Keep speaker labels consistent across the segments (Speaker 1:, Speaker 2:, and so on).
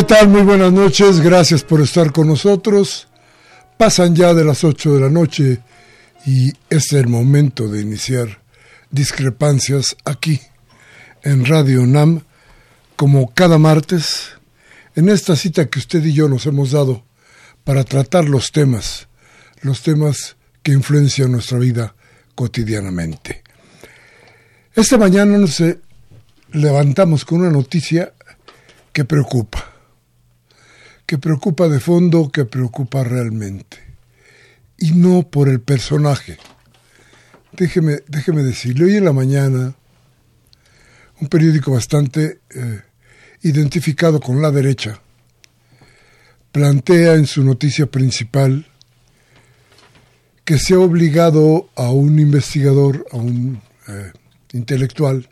Speaker 1: ¿Qué tal? Muy buenas noches, gracias por estar con nosotros. Pasan ya de las 8 de la noche y es el momento de iniciar discrepancias aquí en Radio NAM, como cada martes, en esta cita que usted y yo nos hemos dado para tratar los temas, los temas que influencian nuestra vida cotidianamente. Esta mañana nos levantamos con una noticia que preocupa que preocupa de fondo, que preocupa realmente. Y no por el personaje. Déjeme, déjeme decirle, hoy en la mañana, un periódico bastante eh, identificado con la derecha, plantea en su noticia principal que se ha obligado a un investigador, a un eh, intelectual,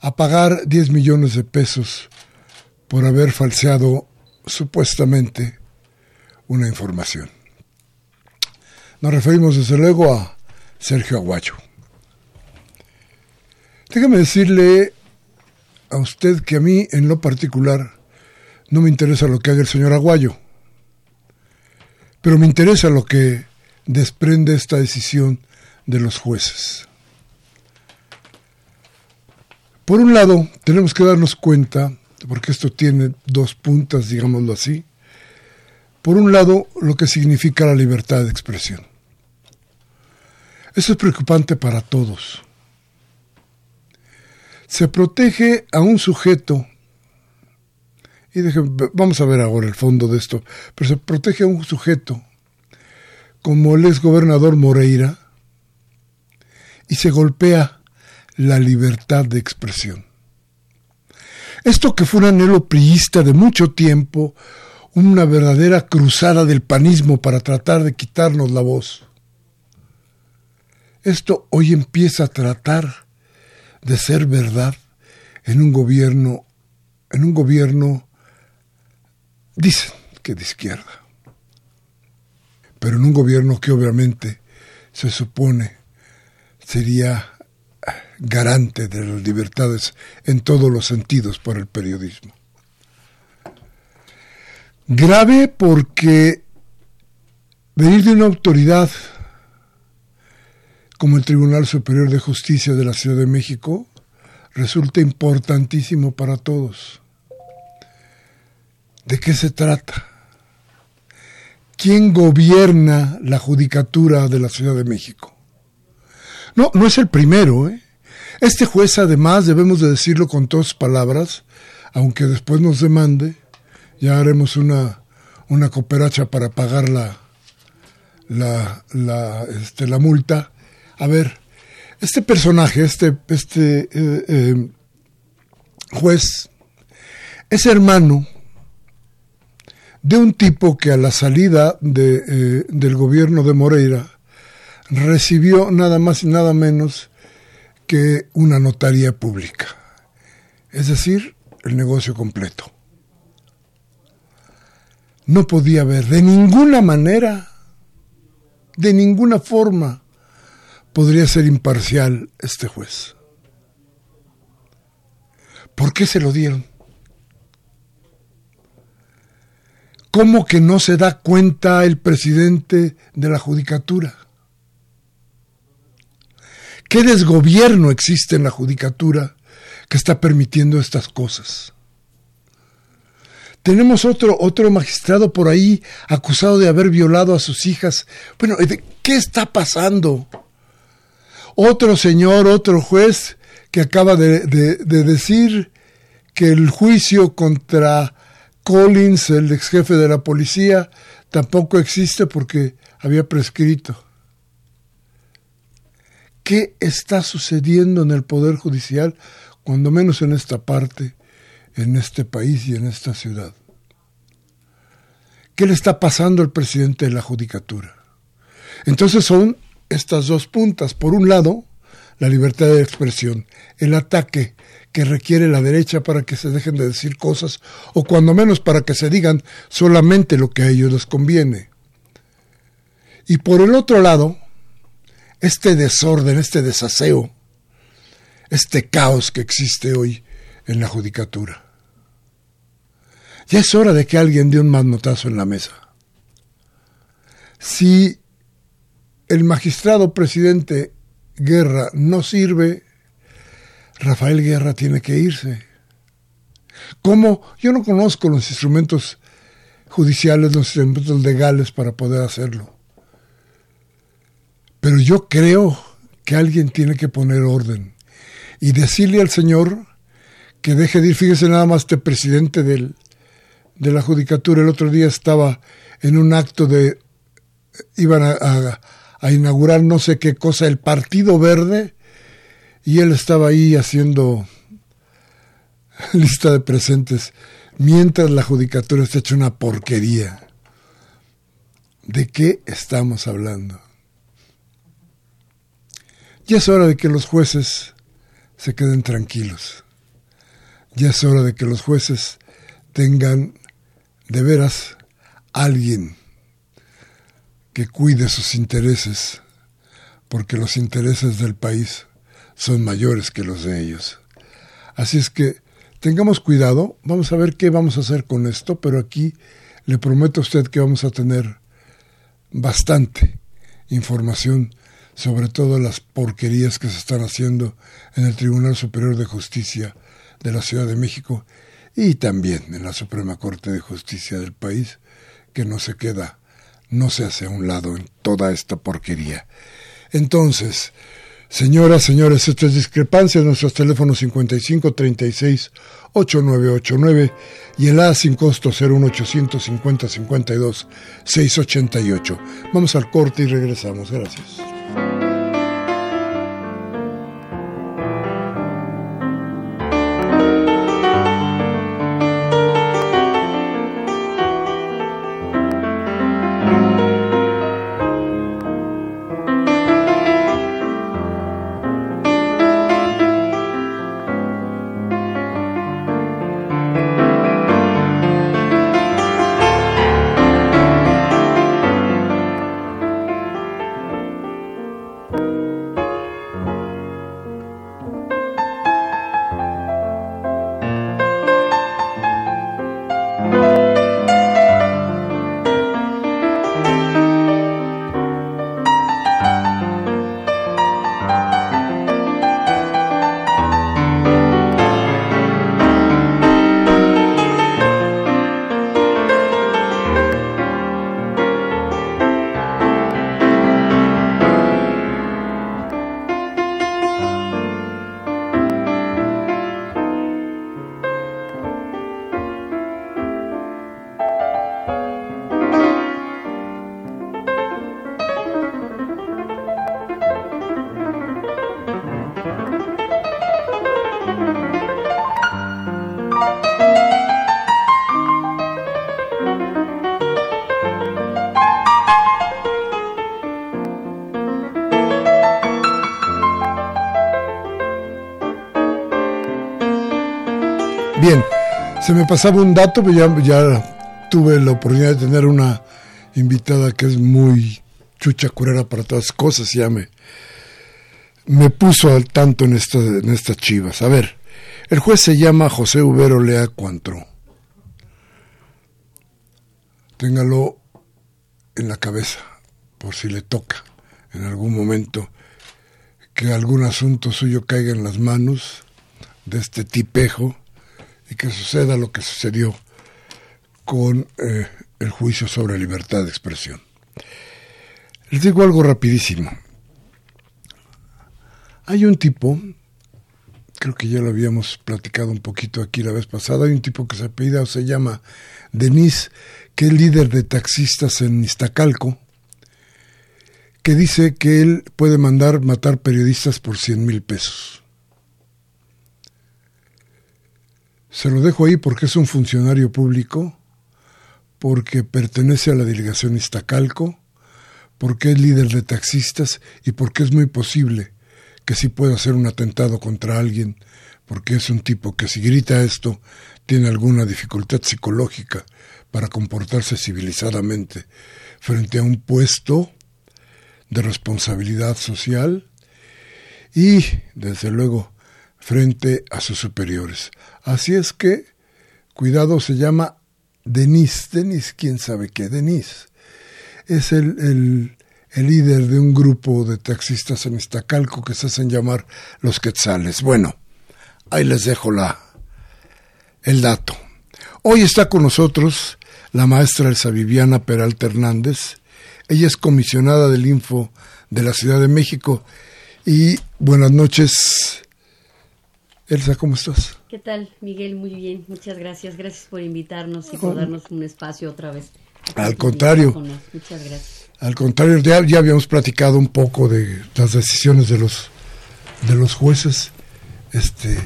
Speaker 1: a pagar 10 millones de pesos por haber falseado supuestamente una información. Nos referimos desde luego a Sergio Aguayo. Déjame decirle a usted que a mí en lo particular no me interesa lo que haga el señor Aguayo, pero me interesa lo que desprende esta decisión de los jueces. Por un lado, tenemos que darnos cuenta porque esto tiene dos puntas, digámoslo así. Por un lado, lo que significa la libertad de expresión. Eso es preocupante para todos. Se protege a un sujeto, y vamos a ver ahora el fondo de esto, pero se protege a un sujeto como el gobernador Moreira y se golpea la libertad de expresión. Esto que fue un anhelo priista de mucho tiempo, una verdadera cruzada del panismo para tratar de quitarnos la voz. Esto hoy empieza a tratar de ser verdad en un gobierno, en un gobierno, dicen que de izquierda, pero en un gobierno que obviamente se supone sería garante de las libertades en todos los sentidos por el periodismo. Grave porque venir de una autoridad como el Tribunal Superior de Justicia de la Ciudad de México resulta importantísimo para todos. ¿De qué se trata? ¿Quién gobierna la judicatura de la Ciudad de México? No, no es el primero, ¿eh? Este juez, además, debemos de decirlo con todas palabras, aunque después nos demande, ya haremos una, una cooperacha para pagar la, la, la, este, la multa. A ver, este personaje, este, este eh, eh, juez, es hermano de un tipo que a la salida de, eh, del gobierno de Moreira recibió nada más y nada menos que una notaría pública, es decir, el negocio completo. No podía haber de ninguna manera, de ninguna forma, podría ser imparcial este juez. ¿Por qué se lo dieron? ¿Cómo que no se da cuenta el presidente de la judicatura? ¿Qué desgobierno existe en la judicatura que está permitiendo estas cosas? Tenemos otro, otro magistrado por ahí acusado de haber violado a sus hijas. Bueno, ¿qué está pasando? Otro señor, otro juez que acaba de, de decir que el juicio contra Collins, el ex jefe de la policía, tampoco existe porque había prescrito. ¿Qué está sucediendo en el Poder Judicial, cuando menos en esta parte, en este país y en esta ciudad? ¿Qué le está pasando al presidente de la Judicatura? Entonces son estas dos puntas. Por un lado, la libertad de expresión, el ataque que requiere la derecha para que se dejen de decir cosas, o cuando menos para que se digan solamente lo que a ellos les conviene. Y por el otro lado, este desorden, este desaseo, este caos que existe hoy en la judicatura. Ya es hora de que alguien dé un manotazo en la mesa. Si el magistrado presidente Guerra no sirve, Rafael Guerra tiene que irse. ¿Cómo? Yo no conozco los instrumentos judiciales, los instrumentos legales para poder hacerlo. Pero yo creo que alguien tiene que poner orden y decirle al Señor que deje de ir. Fíjese nada más, este presidente del, de la Judicatura el otro día estaba en un acto de. iban a, a inaugurar no sé qué cosa, el Partido Verde, y él estaba ahí haciendo lista de presentes mientras la judicatura está hecha una porquería. ¿De qué estamos hablando? Ya es hora de que los jueces se queden tranquilos. Ya es hora de que los jueces tengan de veras alguien que cuide sus intereses, porque los intereses del país son mayores que los de ellos. Así es que tengamos cuidado, vamos a ver qué vamos a hacer con esto, pero aquí le prometo a usted que vamos a tener bastante información sobre todas las porquerías que se están haciendo en el Tribunal Superior de Justicia de la Ciudad de México y también en la Suprema Corte de Justicia del país, que no se queda, no se hace a un lado en toda esta porquería. Entonces, señoras, señores, estas discrepancias, nuestros teléfonos 5536 8989 y el A sin costo 01850 52 688. Vamos al corte y regresamos. Gracias. Se me pasaba un dato, pero ya, ya tuve la oportunidad de tener una invitada que es muy chucha curera para todas cosas y ya me, me puso al tanto en, en estas chivas. A ver, el juez se llama José Ubero Lea Cuantro. Téngalo en la cabeza, por si le toca en algún momento que algún asunto suyo caiga en las manos de este tipejo y que suceda lo que sucedió con eh, el juicio sobre libertad de expresión. Les digo algo rapidísimo. Hay un tipo, creo que ya lo habíamos platicado un poquito aquí la vez pasada, hay un tipo que se apellida o se llama Denis, que es líder de taxistas en Iztacalco, que dice que él puede mandar matar periodistas por 100 mil pesos. Se lo dejo ahí porque es un funcionario público, porque pertenece a la delegación Iztacalco, porque es líder de taxistas y porque es muy posible que sí pueda hacer un atentado contra alguien, porque es un tipo que si grita esto tiene alguna dificultad psicológica para comportarse civilizadamente frente a un puesto de responsabilidad social y, desde luego, frente a sus superiores. Así es que, cuidado, se llama Denis. Denis, quién sabe qué, Denis. Es el, el, el, líder de un grupo de taxistas en Iztacalco que se hacen llamar los Quetzales. Bueno, ahí les dejo la, el dato. Hoy está con nosotros la maestra Elsa Viviana Peralta Hernández. Ella es comisionada del Info de la Ciudad de México. Y buenas noches, Elsa, ¿cómo estás?
Speaker 2: ¿Qué tal, Miguel? Muy bien, muchas gracias. Gracias por invitarnos y por darnos un espacio otra vez.
Speaker 1: Al contrario.
Speaker 2: Muchas gracias.
Speaker 1: Al contrario, ya, ya habíamos platicado un poco de las decisiones de los de los jueces. Este,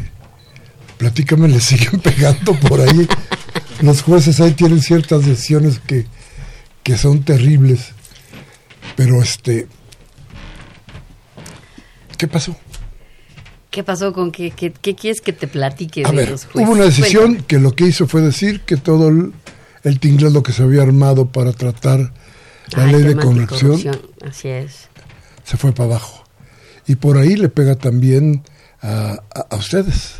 Speaker 1: platícame, le siguen pegando por ahí. los jueces ahí tienen ciertas decisiones que, que son terribles. Pero este, ¿qué pasó?
Speaker 2: ¿Qué pasó con qué, qué, qué quieres que te platique
Speaker 1: A
Speaker 2: de
Speaker 1: ver,
Speaker 2: los jueces?
Speaker 1: hubo una decisión
Speaker 2: Cuéntame.
Speaker 1: que lo que hizo fue decir que todo el, el tinglado que se había armado para tratar la ley de corrupción
Speaker 2: Así es.
Speaker 1: se fue para abajo. Y por ahí le pega también a, a- a ustedes.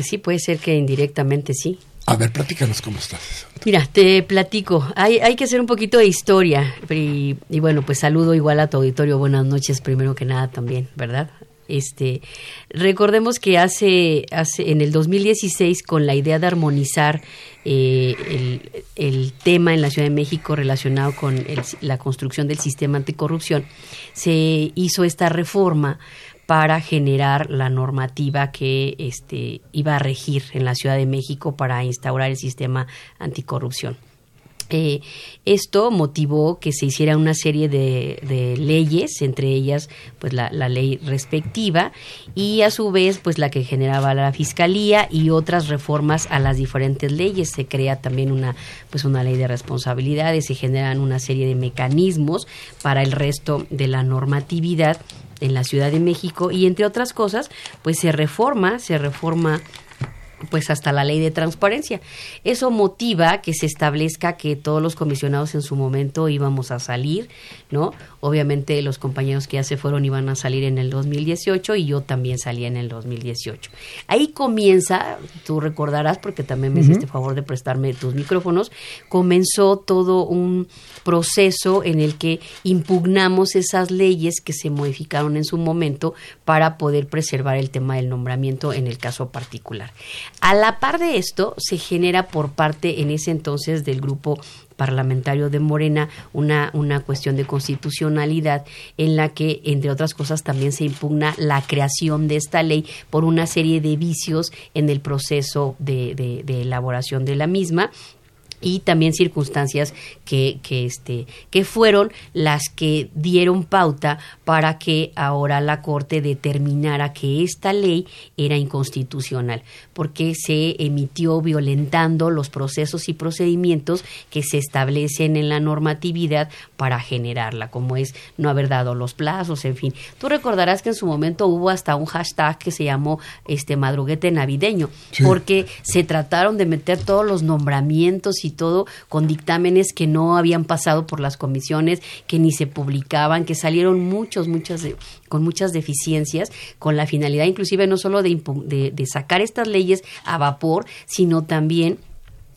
Speaker 2: Sí, puede ser que indirectamente sí.
Speaker 1: A ver, platícanos cómo estás.
Speaker 2: Mira, te platico. Hay, hay que hacer un poquito de historia. Y, y bueno, pues saludo igual a tu auditorio. Buenas noches, primero que nada también, ¿verdad? Este, recordemos que hace, hace en el 2016, con la idea de armonizar eh, el, tema en la Ciudad de México relacionado con la construcción del sistema anticorrupción, se hizo esta reforma para generar la normativa que este, iba a regir en la Ciudad de México para instaurar el sistema anticorrupción. Eh, esto motivó que se hiciera una serie de, de leyes, entre ellas pues la, la ley respectiva y a su vez pues la que generaba la fiscalía y otras reformas a las diferentes leyes. Se crea también una pues una ley de responsabilidades, se generan una serie de mecanismos para el resto de la normatividad en la Ciudad de México y entre otras cosas pues se reforma, se reforma pues hasta la ley de transparencia. Eso motiva que se establezca que todos los comisionados en su momento íbamos a salir, ¿no? Obviamente los compañeros que ya se fueron iban a salir en el 2018 y yo también salí en el 2018. Ahí comienza, tú recordarás porque también me hiciste favor de prestarme tus micrófonos, comenzó todo un proceso en el que impugnamos esas leyes que se modificaron en su momento para poder preservar el tema del nombramiento en el caso particular. A la par de esto, se genera por parte en ese entonces del grupo parlamentario de Morena una, una cuestión de constitucionalidad en la que, entre otras cosas, también se impugna la creación de esta ley por una serie de vicios en el proceso de, de- de elaboración de la misma y también circunstancias que, que, este, que fueron las que dieron pauta para que ahora la Corte determinara que esta ley era inconstitucional, porque se emitió violentando los procesos y procedimientos que se establecen en la normatividad para generarla, como es no haber dado los plazos, en fin. Tú recordarás que en su momento hubo hasta un hashtag que se llamó este madruguete navideño, porque se trataron de meter todos los nombramientos y todo con dictámenes que no habían pasado por las comisiones, que ni se publicaban, que salieron muchos, muchas, con muchas deficiencias, con la finalidad inclusive no solo de, de, de sacar estas leyes a vapor, sino también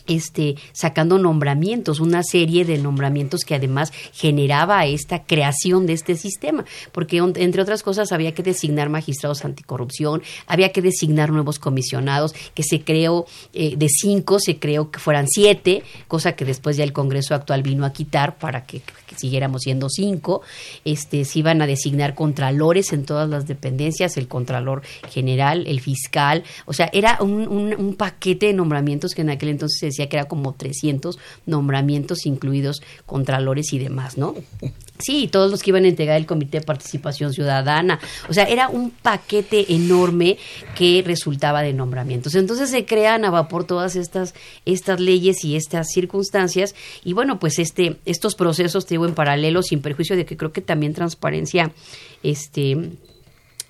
Speaker 2: este, sacando nombramientos, una serie de nombramientos que además generaba esta creación de este sistema, porque entre otras cosas había que designar magistrados anticorrupción, había que designar nuevos comisionados, que se creó eh, de cinco, se creó que fueran siete, cosa que después ya el Congreso actual vino a quitar para que, siguiéramos siendo cinco, este, se iban a designar contralores en todas las dependencias, el contralor general, el fiscal, o sea, era un, un, un paquete de nombramientos que en aquel entonces se decía que era como 300 nombramientos incluidos contralores y demás, ¿no? Sí, todos los que iban a entregar el Comité de Participación Ciudadana. O sea, era un paquete enorme que resultaba de nombramientos. Entonces se crean a vapor todas estas, estas leyes y estas circunstancias. Y bueno, pues este, estos procesos, te digo, en paralelo, sin perjuicio de que creo que también transparencia, este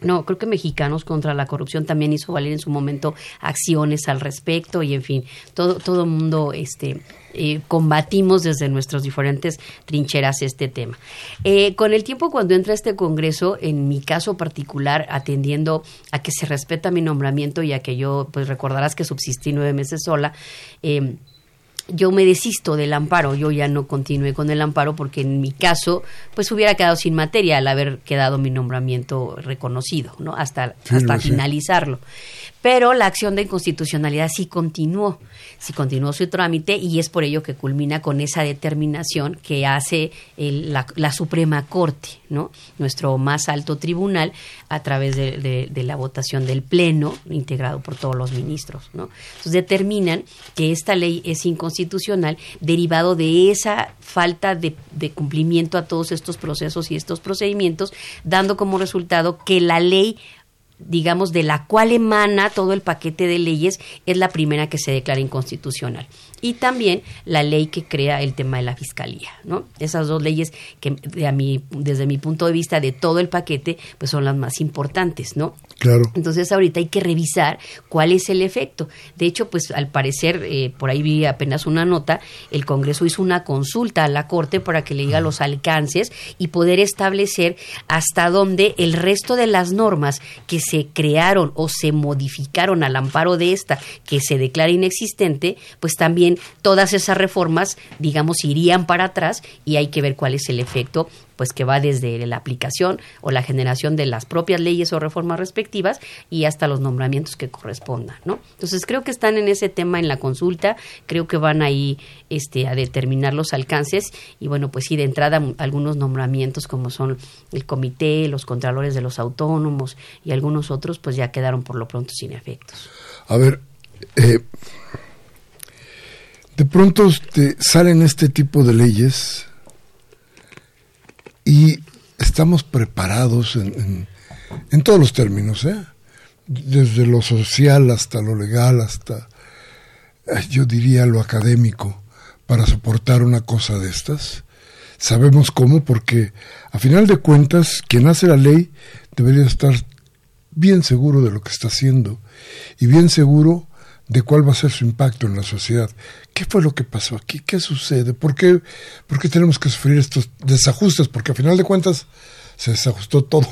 Speaker 2: no, creo que Mexicanos contra la Corrupción también hizo valer en su momento acciones al respecto y en fin, todo todo mundo este eh, combatimos desde nuestras diferentes trincheras este tema. Eh, con el tiempo, cuando entra este Congreso, en mi caso particular, atendiendo a que se respeta mi nombramiento y a que yo, pues recordarás que subsistí nueve meses sola, eh, yo me desisto del amparo, yo ya no continué con el amparo porque en mi caso pues hubiera quedado sin materia al haber quedado mi nombramiento reconocido, ¿no? Hasta, hasta finalizarlo. Pero la acción de inconstitucionalidad sí continuó, sí continuó su trámite y es por ello que culmina con esa determinación que hace la, Suprema Corte, ¿no? Nuestro más alto tribunal a través de, la votación del Pleno, integrado por todos los ministros, ¿no? Entonces determinan que esta ley es inconstitucional derivado de esa falta de, de cumplimiento a todos estos procesos y estos procedimientos, dando como resultado que la ley digamos, de la cual emana todo el paquete de leyes, es la primera que se declara inconstitucional y también la ley que crea el tema de la fiscalía, ¿no? Esas dos leyes que a mí, desde mi punto de vista de todo el paquete, pues son las más importantes, ¿no?
Speaker 1: Claro.
Speaker 2: Entonces ahorita hay que revisar cuál es el efecto. De hecho, pues al parecer, eh, por ahí vi apenas una nota, el Congreso hizo una consulta a la Corte para que le diga los alcances y poder establecer hasta dónde el resto de las normas que se crearon o se modificaron al amparo de esta, que se declara inexistente, pues también todas esas reformas, digamos, irían para atrás y hay que ver cuál es el efecto pues que va desde la aplicación o la generación de las propias leyes o reformas respectivas y hasta los nombramientos que correspondan, ¿no? Entonces creo que están en ese tema en la consulta, creo que van ahí este a determinar los alcances y bueno, pues sí de entrada algunos nombramientos como son el comité, los contralores de los autónomos y algunos otros pues ya quedaron por lo pronto sin efectos.
Speaker 1: A ver, eh, de pronto salen este tipo de leyes y estamos preparados en, todos los términos, ¿eh? desde lo social hasta lo legal, hasta eh, yo diría lo académico, para soportar una cosa de estas. Sabemos cómo, porque a final de cuentas, quien hace la ley debería estar bien seguro de lo que está haciendo y bien seguro de cuál va a ser su impacto en la sociedad. ¿Qué fue lo que pasó aquí? ¿Qué sucede? ¿Por qué, ¿Por qué tenemos que sufrir estos desajustes? Porque a final de cuentas se desajustó todo.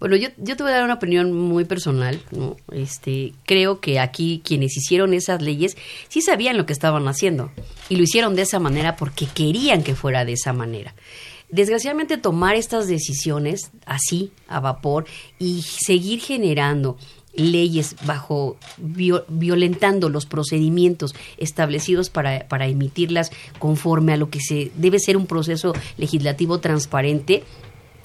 Speaker 2: Bueno, yo, yo te voy a dar una opinión muy personal. ¿no? Este, creo que aquí quienes hicieron esas leyes sí sabían lo que estaban haciendo y lo hicieron de esa manera porque querían que fuera de esa manera. Desgraciadamente tomar estas decisiones así, a vapor, y seguir generando leyes bajo violentando los procedimientos establecidos para, para emitirlas conforme a lo que se debe ser un proceso legislativo transparente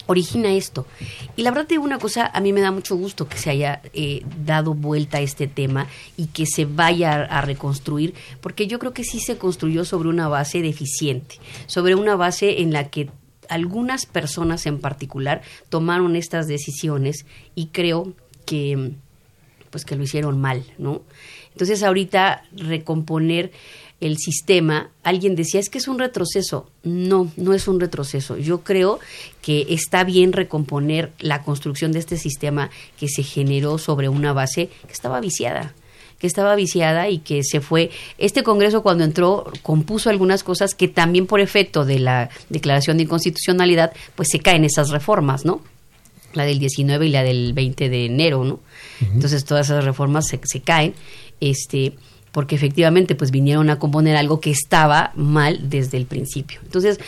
Speaker 2: origina esto. Y la verdad digo una cosa, a mí me da mucho gusto que se haya eh, dado vuelta a este tema y que se vaya a, reconstruir, porque yo creo que sí se construyó sobre una base deficiente, sobre una base en la que algunas personas en particular tomaron estas decisiones y creo que pues que lo hicieron mal, ¿no? Entonces ahorita recomponer el sistema, alguien decía, es que es un retroceso. No, no es un retroceso. Yo creo que está bien recomponer la construcción de este sistema que se generó sobre una base que estaba viciada que estaba viciada y que se fue. Este Congreso cuando entró compuso algunas cosas que también por efecto de la declaración de inconstitucionalidad, pues se caen esas reformas, ¿no? La del 19 y la del 20 de enero, ¿no? Entonces todas esas reformas se, se caen. Este, porque efectivamente pues vinieron a componer algo que estaba mal desde el principio. Entonces,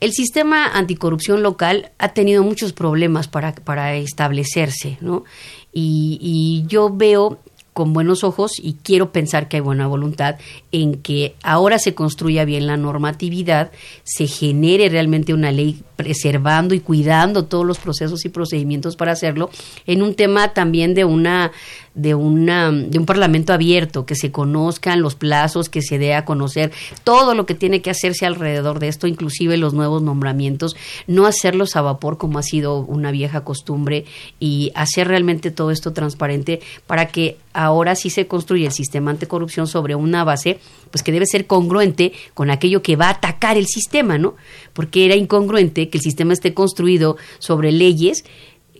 Speaker 2: el sistema anticorrupción local ha tenido muchos problemas para, para establecerse, ¿no? Y, y yo veo con buenos ojos y quiero pensar que hay buena voluntad en que ahora se construya bien la normatividad, se genere realmente una ley preservando y cuidando todos los procesos y procedimientos para hacerlo en un tema también de una de una de un parlamento abierto que se conozcan los plazos que se dé a conocer todo lo que tiene que hacerse alrededor de esto inclusive los nuevos nombramientos no hacerlos a vapor como ha sido una vieja costumbre y hacer realmente todo esto transparente para que ahora sí se construya el sistema anticorrupción sobre una base pues que debe ser congruente con aquello que va a atacar el sistema, ¿no? Porque era incongruente que el sistema esté construido sobre leyes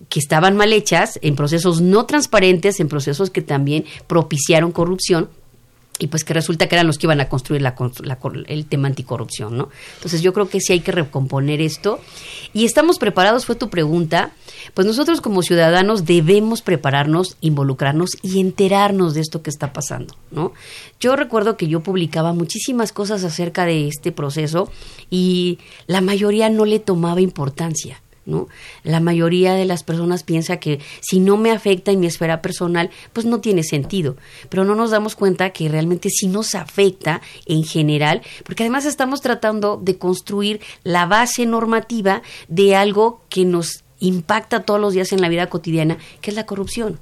Speaker 2: que estaban mal hechas, en procesos no transparentes, en procesos que también propiciaron corrupción y pues que resulta que eran los que iban a construir la, el tema anticorrupción, ¿no? Entonces yo creo que sí hay que recomponer esto. Y estamos preparados, fue tu pregunta. Pues nosotros como ciudadanos debemos prepararnos, involucrarnos y enterarnos de esto que está pasando, ¿no? Yo recuerdo que yo publicaba muchísimas cosas acerca de este proceso y la mayoría no le tomaba importancia. ¿No? La mayoría de las personas piensa que si no me afecta en mi esfera personal, pues no tiene sentido. Pero no nos damos cuenta que realmente sí nos afecta en general, porque además estamos tratando de construir la base normativa de algo que nos impacta todos los días en la vida cotidiana, que es la corrupción.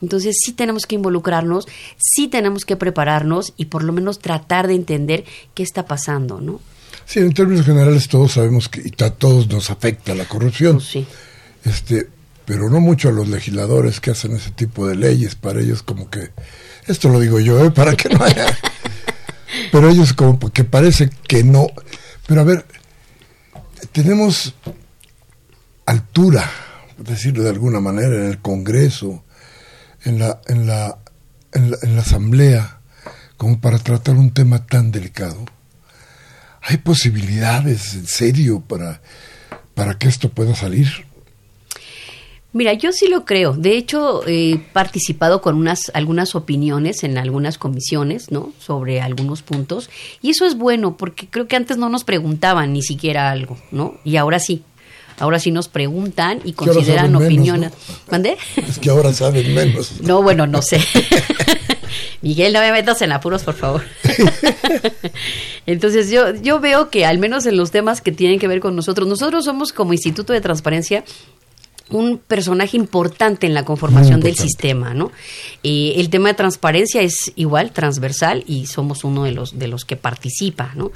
Speaker 2: Entonces sí tenemos que involucrarnos, sí tenemos que prepararnos y por lo menos tratar de entender qué está pasando, ¿no?
Speaker 1: Sí, en términos generales todos sabemos que a todos nos afecta la corrupción. Pues sí. Este, pero no mucho a los legisladores que hacen ese tipo de leyes. Para ellos como que, esto lo digo yo, ¿eh? para que no haya... pero ellos como que parece que no. Pero a ver, tenemos altura, por decirlo de alguna manera, en el Congreso, en la, en la, en la, en la Asamblea, como para tratar un tema tan delicado hay posibilidades en serio para, para que esto pueda salir.
Speaker 2: Mira, yo sí lo creo. De hecho, he participado con unas algunas opiniones en algunas comisiones, ¿no? Sobre algunos puntos. Y eso es bueno, porque creo que antes no nos preguntaban ni siquiera algo, ¿no? Y ahora sí. Ahora sí nos preguntan y consideran opiniones. ¿Mandé?
Speaker 1: Es que ahora saben menos.
Speaker 2: No, bueno, no sé. Miguel, no me metas en apuros, por favor. Entonces yo, yo veo que al menos en los temas que tienen que ver con nosotros, nosotros somos como Instituto de Transparencia un personaje importante en la conformación del sistema, ¿no? Eh, el tema de transparencia es igual transversal y somos uno de los de los que participa, ¿no?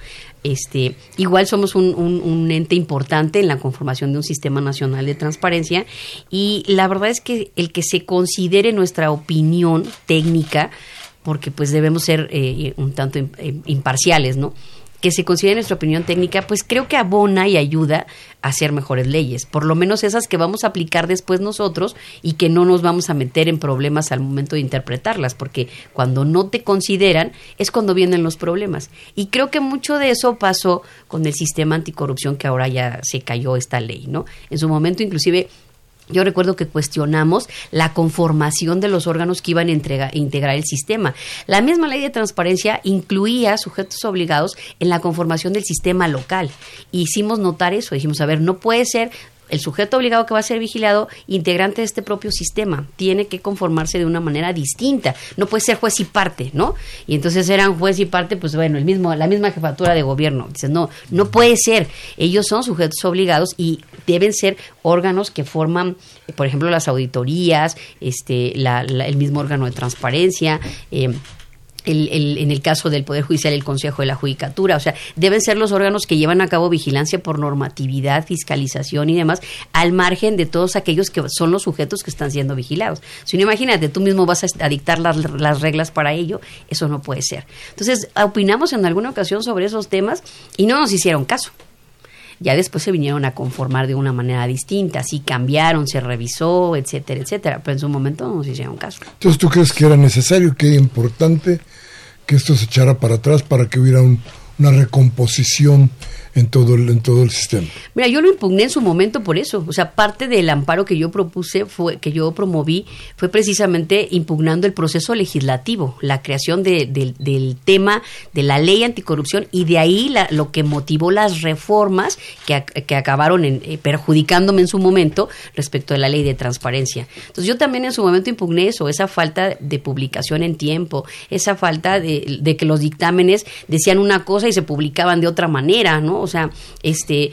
Speaker 2: Este, igual somos un, un, ente importante en la conformación de un sistema nacional de transparencia y la verdad es que el que se considere nuestra opinión técnica porque pues debemos ser eh, un tanto imparciales, ¿no? Que se considere nuestra opinión técnica, pues creo que abona y ayuda a hacer mejores leyes, por lo menos esas que vamos a aplicar después nosotros y que no nos vamos a meter en problemas al momento de interpretarlas, porque cuando no te consideran es cuando vienen los problemas. Y creo que mucho de eso pasó con el sistema anticorrupción que ahora ya se cayó esta ley, ¿no? En su momento inclusive yo recuerdo que cuestionamos la conformación de los órganos que iban a integrar el sistema. La misma ley de transparencia incluía sujetos obligados en la conformación del sistema local. Hicimos notar eso, dijimos, a ver, no puede ser el sujeto obligado que va a ser vigilado, integrante de este propio sistema, tiene que conformarse de una manera distinta. No puede ser juez y parte, ¿no? Y entonces eran juez y parte, pues bueno, el mismo, la misma jefatura de gobierno. Dices, no, no puede ser. Ellos son sujetos obligados y deben ser órganos que forman, por ejemplo, las auditorías, este, el mismo órgano de transparencia. Eh, el, en el caso del Poder Judicial, el Consejo de la Judicatura. O sea, deben ser los órganos que llevan a cabo vigilancia por normatividad, fiscalización y demás, al margen de todos aquellos que son los sujetos que están siendo vigilados. Si no, imagínate, tú mismo vas a dictar las, las reglas para ello, eso no puede ser. Entonces, opinamos en alguna ocasión sobre esos temas y no nos hicieron caso ya después se vinieron a conformar de una manera distinta, así cambiaron, se revisó, etcétera, etcétera, pero en su momento no nos hicieron caso.
Speaker 1: Entonces, ¿tú crees que era necesario, que era importante que esto se echara para atrás para que hubiera una recomposición en todo el, en todo el sistema.
Speaker 2: Mira, yo lo impugné en su momento por eso. O sea, parte del amparo que yo propuse, fue que yo promoví, fue precisamente impugnando el proceso legislativo, la creación de, del tema de la ley anticorrupción y de ahí lo que motivó las reformas que, que acabaron en, eh, perjudicándome en su momento respecto de la ley de transparencia. Entonces yo también en su momento impugné eso, esa falta de publicación en tiempo, esa falta de que los dictámenes decían una cosa y se publicaban de otra manera, ¿no? O sea, este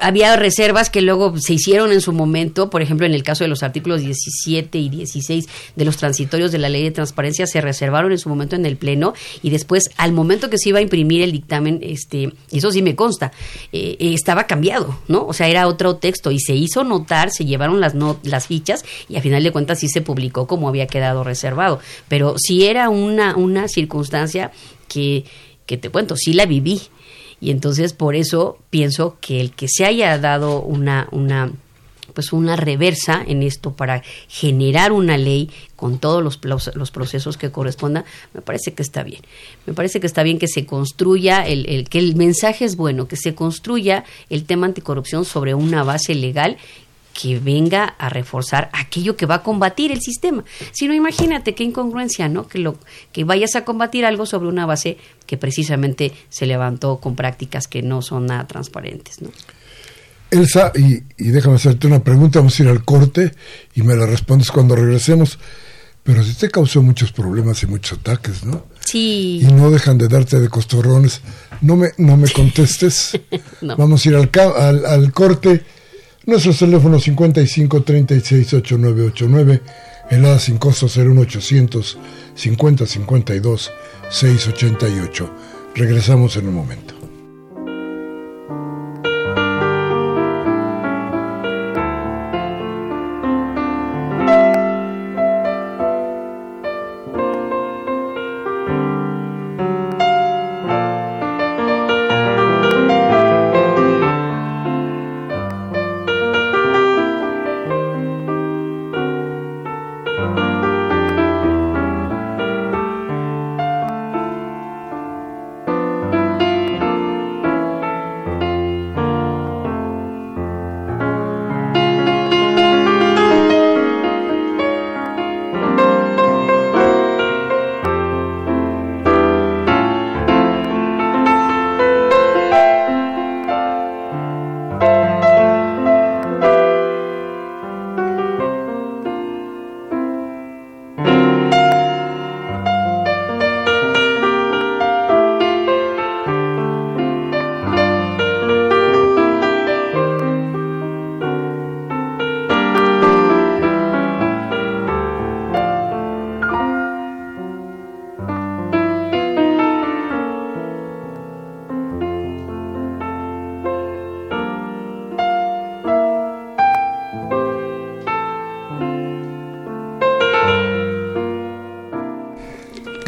Speaker 2: había reservas que luego se hicieron en su momento, por ejemplo, en el caso de los artículos 17 y 16 de los transitorios de la ley de transparencia, se reservaron en su momento en el Pleno y después, al momento que se iba a imprimir el dictamen, este, eso sí me consta, eh, estaba cambiado, ¿no? O sea, era otro texto y se hizo notar, se llevaron las, las fichas y a final de cuentas sí se publicó como había quedado reservado. Pero sí era una, una circunstancia que, que te cuento, sí la viví y entonces por eso pienso que el que se haya dado una, una pues una reversa en esto para generar una ley con todos los, los, procesos que correspondan, me parece que está bien. Me parece que está bien que se construya, el, el, que el mensaje es bueno, que se construya el tema anticorrupción sobre una base legal que venga a reforzar aquello que va a combatir el sistema. Si no, imagínate qué incongruencia, ¿no? Que, lo, que vayas a combatir algo sobre una base que precisamente se levantó con prácticas que no son nada transparentes, ¿no?
Speaker 1: Elsa, y, y déjame hacerte una pregunta, vamos a ir al corte y me la respondes cuando regresemos. Pero si te causó muchos problemas y muchos ataques, ¿no?
Speaker 2: Sí.
Speaker 1: Y no dejan de darte de costorrones. No me, no me contestes. Vamos a ir al, al, al corte Nuestros teléfonos 55 36 8989, helada sin costo 01800 50 52 688. Regresamos en un momento.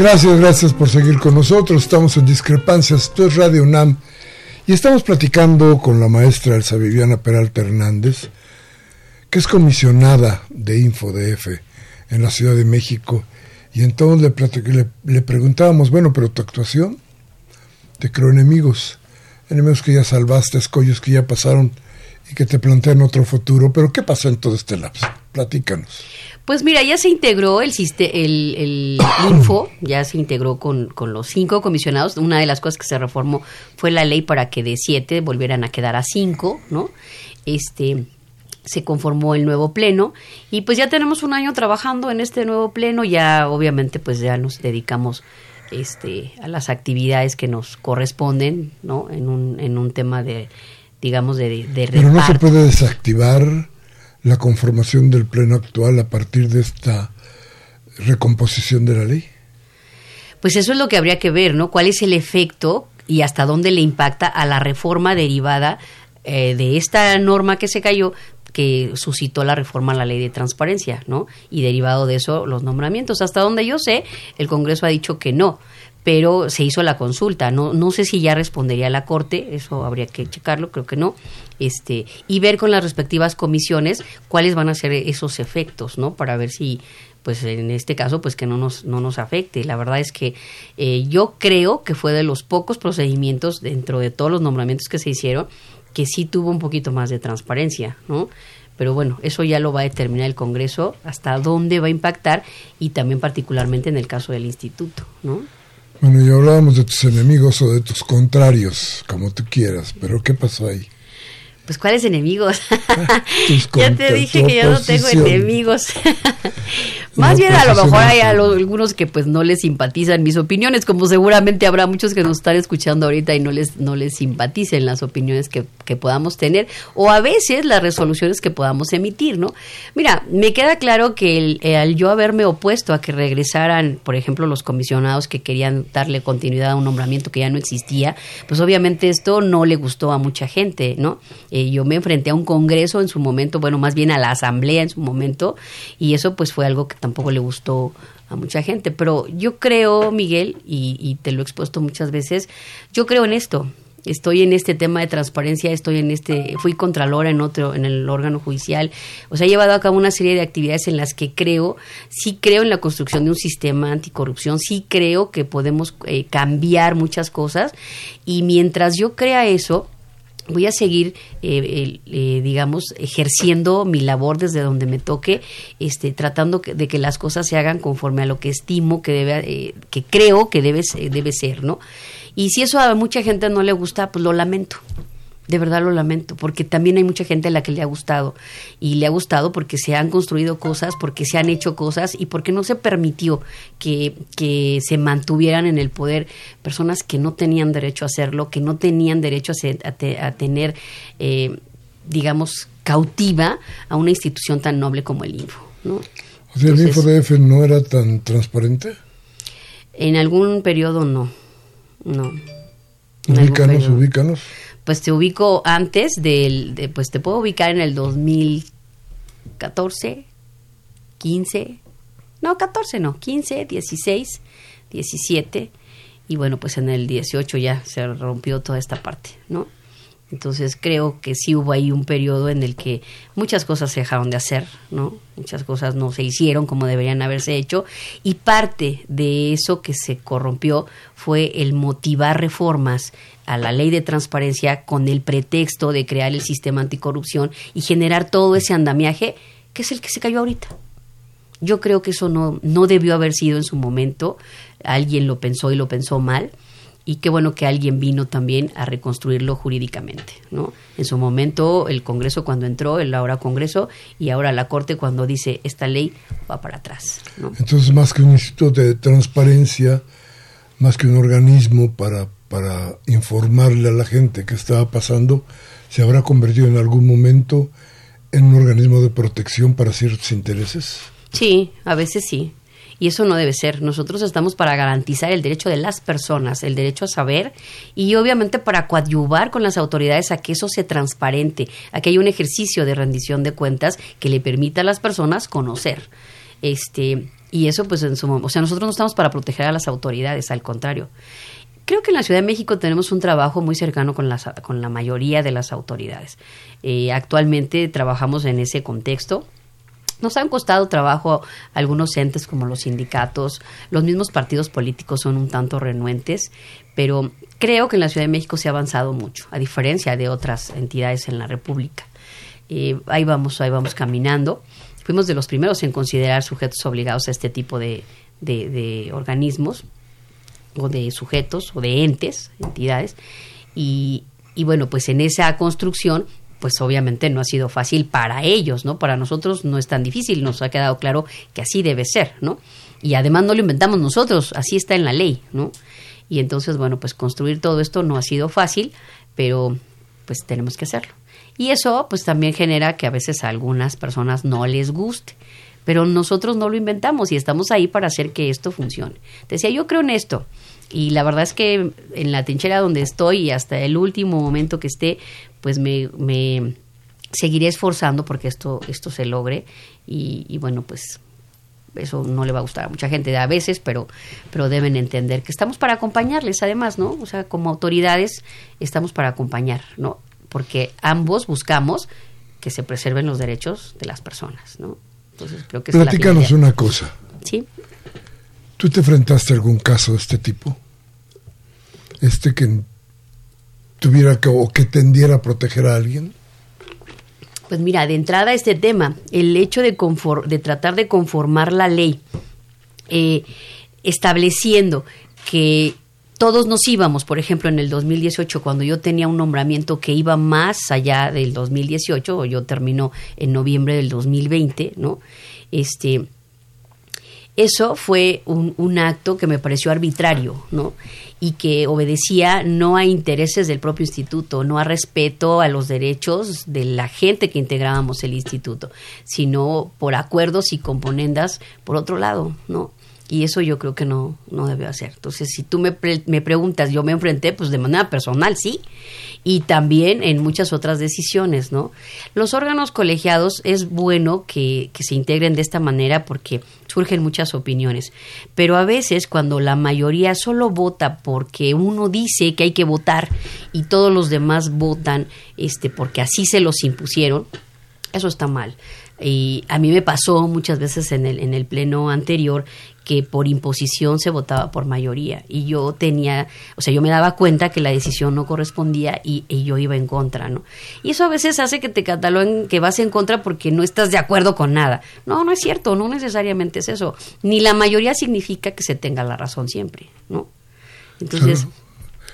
Speaker 1: Gracias, gracias por seguir con nosotros. Estamos en Discrepancias. Esto es Radio UNAM. Y estamos platicando con la maestra Elsa Viviana Peralta Hernández, que es comisionada de InfoDF en la Ciudad de México. Y entonces le, le, le preguntábamos, bueno, pero tu actuación te creó enemigos, enemigos que ya salvaste, escollos que ya pasaron y que te plantean otro futuro. Pero ¿qué pasó en todo este lapso? Platícanos.
Speaker 2: Pues mira, ya se integró el, el, el Info, ya se integró con, con, los cinco comisionados. Una de las cosas que se reformó fue la ley para que de siete volvieran a quedar a cinco, ¿no? Este, se conformó el nuevo pleno y pues ya tenemos un año trabajando en este nuevo pleno, ya obviamente pues ya nos dedicamos este, a las actividades que nos corresponden, ¿no? En un, en un tema de, digamos, de, de
Speaker 1: Pero no se puede desactivar la conformación del pleno actual a partir de esta recomposición de la ley.
Speaker 2: Pues eso es lo que habría que ver, ¿no? ¿Cuál es el efecto y hasta dónde le impacta a la reforma derivada eh, de esta norma que se cayó que suscitó la reforma a la ley de transparencia, ¿no? Y derivado de eso, los nombramientos. Hasta donde yo sé, el Congreso ha dicho que no, pero se hizo la consulta. No, no sé si ya respondería la Corte, eso habría que checarlo, creo que no. Este, y ver con las respectivas comisiones cuáles van a ser esos efectos, ¿no? Para ver si, pues en este caso, pues que no nos, no nos afecte. La verdad es que eh, yo creo que fue de los pocos procedimientos dentro de todos los nombramientos que se hicieron que sí tuvo un poquito más de transparencia, ¿no? Pero bueno, eso ya lo va a determinar el Congreso hasta dónde va a impactar y también particularmente en el caso del instituto, ¿no?
Speaker 1: Bueno, ya hablábamos de tus enemigos o de tus contrarios, como tú quieras, pero ¿qué pasó ahí?
Speaker 2: Pues cuáles enemigos. ya te dije que yo no tengo enemigos. Más bien a lo mejor hay algunos que pues no les simpatizan mis opiniones, como seguramente habrá muchos que nos están escuchando ahorita y no les no les simpaticen las opiniones que, que podamos tener o a veces las resoluciones que podamos emitir, ¿no? Mira, me queda claro que el, eh, al yo haberme opuesto a que regresaran, por ejemplo, los comisionados que querían darle continuidad a un nombramiento que ya no existía, pues obviamente esto no le gustó a mucha gente, ¿no? Eh, yo me enfrenté a un congreso en su momento, bueno, más bien a la asamblea en su momento, y eso pues fue algo que tampoco le gustó a mucha gente. Pero yo creo, Miguel, y, te lo he expuesto muchas veces, yo creo en esto. Estoy en este tema de transparencia, estoy en este, fui contralora en otro, en el órgano judicial, o sea, he llevado a cabo una serie de actividades en las que creo, sí creo en la construcción de un sistema anticorrupción, sí creo que podemos eh, cambiar muchas cosas, y mientras yo crea eso, voy a seguir, eh, eh, digamos, ejerciendo mi labor desde donde me toque, este, tratando de que las cosas se hagan conforme a lo que estimo que debe, eh, que creo que debe, debe ser, ¿no? Y si eso a mucha gente no le gusta, pues lo lamento de verdad lo lamento, porque también hay mucha gente a la que le ha gustado. Y le ha gustado porque se han construido cosas, porque se han hecho cosas y porque no se permitió que, que se mantuvieran en el poder personas que no tenían derecho a hacerlo, que no tenían derecho a, a, tener, eh, digamos, cautiva a una institución tan noble como el Info. ¿no?
Speaker 1: O sea, ¿el InfoDF no era tan transparente?
Speaker 2: En algún periodo no, no.
Speaker 1: Ubícanos, ubícanos
Speaker 2: pues te ubico antes del, de, pues te puedo ubicar en el 2014, 15, no, 14 no, 15, 16, 17 y bueno, pues en el 18 ya se rompió toda esta parte, ¿no? Entonces creo que sí hubo ahí un periodo en el que muchas cosas se dejaron de hacer, ¿no? Muchas cosas no se hicieron como deberían haberse hecho y parte de eso que se corrompió fue el motivar reformas a la ley de transparencia con el pretexto de crear el sistema anticorrupción y generar todo ese andamiaje que es el que se cayó ahorita. Yo creo que eso no, no debió haber sido en su momento, alguien lo pensó y lo pensó mal y qué bueno que alguien vino también a reconstruirlo jurídicamente, ¿no? En su momento el Congreso cuando entró, el ahora Congreso y ahora la Corte cuando dice esta ley va para atrás,
Speaker 1: Entonces más que un instituto de transparencia, más que un organismo para para informarle a la gente qué estaba pasando, se habrá convertido en algún momento en un organismo de protección para ciertos intereses.
Speaker 2: Sí, a veces sí. Y eso no debe ser. Nosotros estamos para garantizar el derecho de las personas, el derecho a saber y obviamente para coadyuvar con las autoridades a que eso se transparente, a que haya un ejercicio de rendición de cuentas que le permita a las personas conocer. Este, y eso pues en su o sea, nosotros no estamos para proteger a las autoridades, al contrario. Creo que en la Ciudad de México tenemos un trabajo muy cercano con, las, con la mayoría de las autoridades. Eh, actualmente trabajamos en ese contexto nos han costado trabajo algunos entes como los sindicatos, los mismos partidos políticos son un tanto renuentes, pero creo que en la Ciudad de México se ha avanzado mucho, a diferencia de otras entidades en la República. Eh, ahí vamos, ahí vamos caminando. Fuimos de los primeros en considerar sujetos obligados a este tipo de, de organismos o de sujetos o de entes, entidades, y, y bueno, pues en esa construcción pues obviamente no ha sido fácil para ellos, ¿no? Para nosotros no es tan difícil, nos ha quedado claro que así debe ser, ¿no? Y además no lo inventamos nosotros, así está en la ley, ¿no? Y entonces, bueno, pues construir todo esto no ha sido fácil, pero pues tenemos que hacerlo. Y eso pues también genera que a veces a algunas personas no les guste, pero nosotros no lo inventamos y estamos ahí para hacer que esto funcione. Decía, yo creo en esto. Y la verdad es que en la trinchera donde estoy y hasta el último momento que esté, pues me, me seguiré esforzando porque esto, esto se logre y, bueno, pues eso no le va a gustar a mucha gente a veces, pero, pero deben entender que estamos para acompañarles además, ¿no? O sea, como autoridades estamos para acompañar, ¿no? Porque ambos buscamos que se preserven los derechos de las personas, ¿no?
Speaker 1: Entonces creo que Platícanos una cosa.
Speaker 2: Sí.
Speaker 1: ¿Tú te enfrentaste a algún caso de este tipo? Este que tuviera que o que tendiera a proteger a alguien?
Speaker 2: Pues mira, de entrada este tema, el hecho de, de tratar de conformar la ley, eh, estableciendo que todos nos íbamos, por ejemplo, en el 2018, cuando yo tenía un nombramiento que iba más allá del 2018, o yo termino en noviembre del 2020, ¿no? Este, eso fue un, un acto que me pareció arbitrario, ¿no? y que obedecía no a intereses del propio instituto, no a respeto a los derechos de la gente que integrábamos el instituto, sino por acuerdos y componendas por otro lado, ¿no? Y eso yo creo que no, no debe hacer. Entonces, si tú me, me preguntas, yo me enfrenté pues de manera personal, sí, y también en muchas otras decisiones, ¿no? Los órganos colegiados es bueno que, que se integren de esta manera porque surgen muchas opiniones, pero a veces cuando la mayoría solo vota porque uno dice que hay que votar y todos los demás votan este porque así se los impusieron, eso está mal. Y a mí me pasó muchas veces en el, en el pleno anterior que por imposición se votaba por mayoría y yo tenía, o sea, yo me daba cuenta que la decisión no correspondía y, yo iba en contra, ¿no? Y eso a veces hace que te cataloguen que vas en contra porque no estás de acuerdo con nada. No, no es cierto, no necesariamente es eso. Ni la mayoría significa que se tenga la razón siempre, ¿no? Entonces,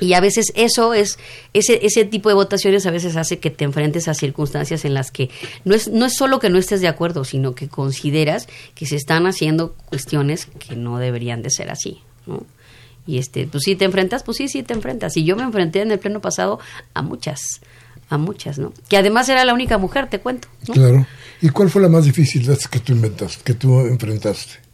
Speaker 2: y a veces eso es, ese, ese tipo de votaciones a veces hace que te enfrentes a circunstancias en las que no es, no es solo que no estés de acuerdo, sino que consideras que se están haciendo cuestiones que no deberían de ser así, ¿no? Y este, pues si te enfrentas, pues sí, sí te enfrentas. Y yo me enfrenté en el pleno pasado a muchas, a muchas, ¿no? Que además era la única mujer, te cuento.
Speaker 1: Claro. ¿Y cuál fue la más difícil que tú inventaste, que tú enfrentaste?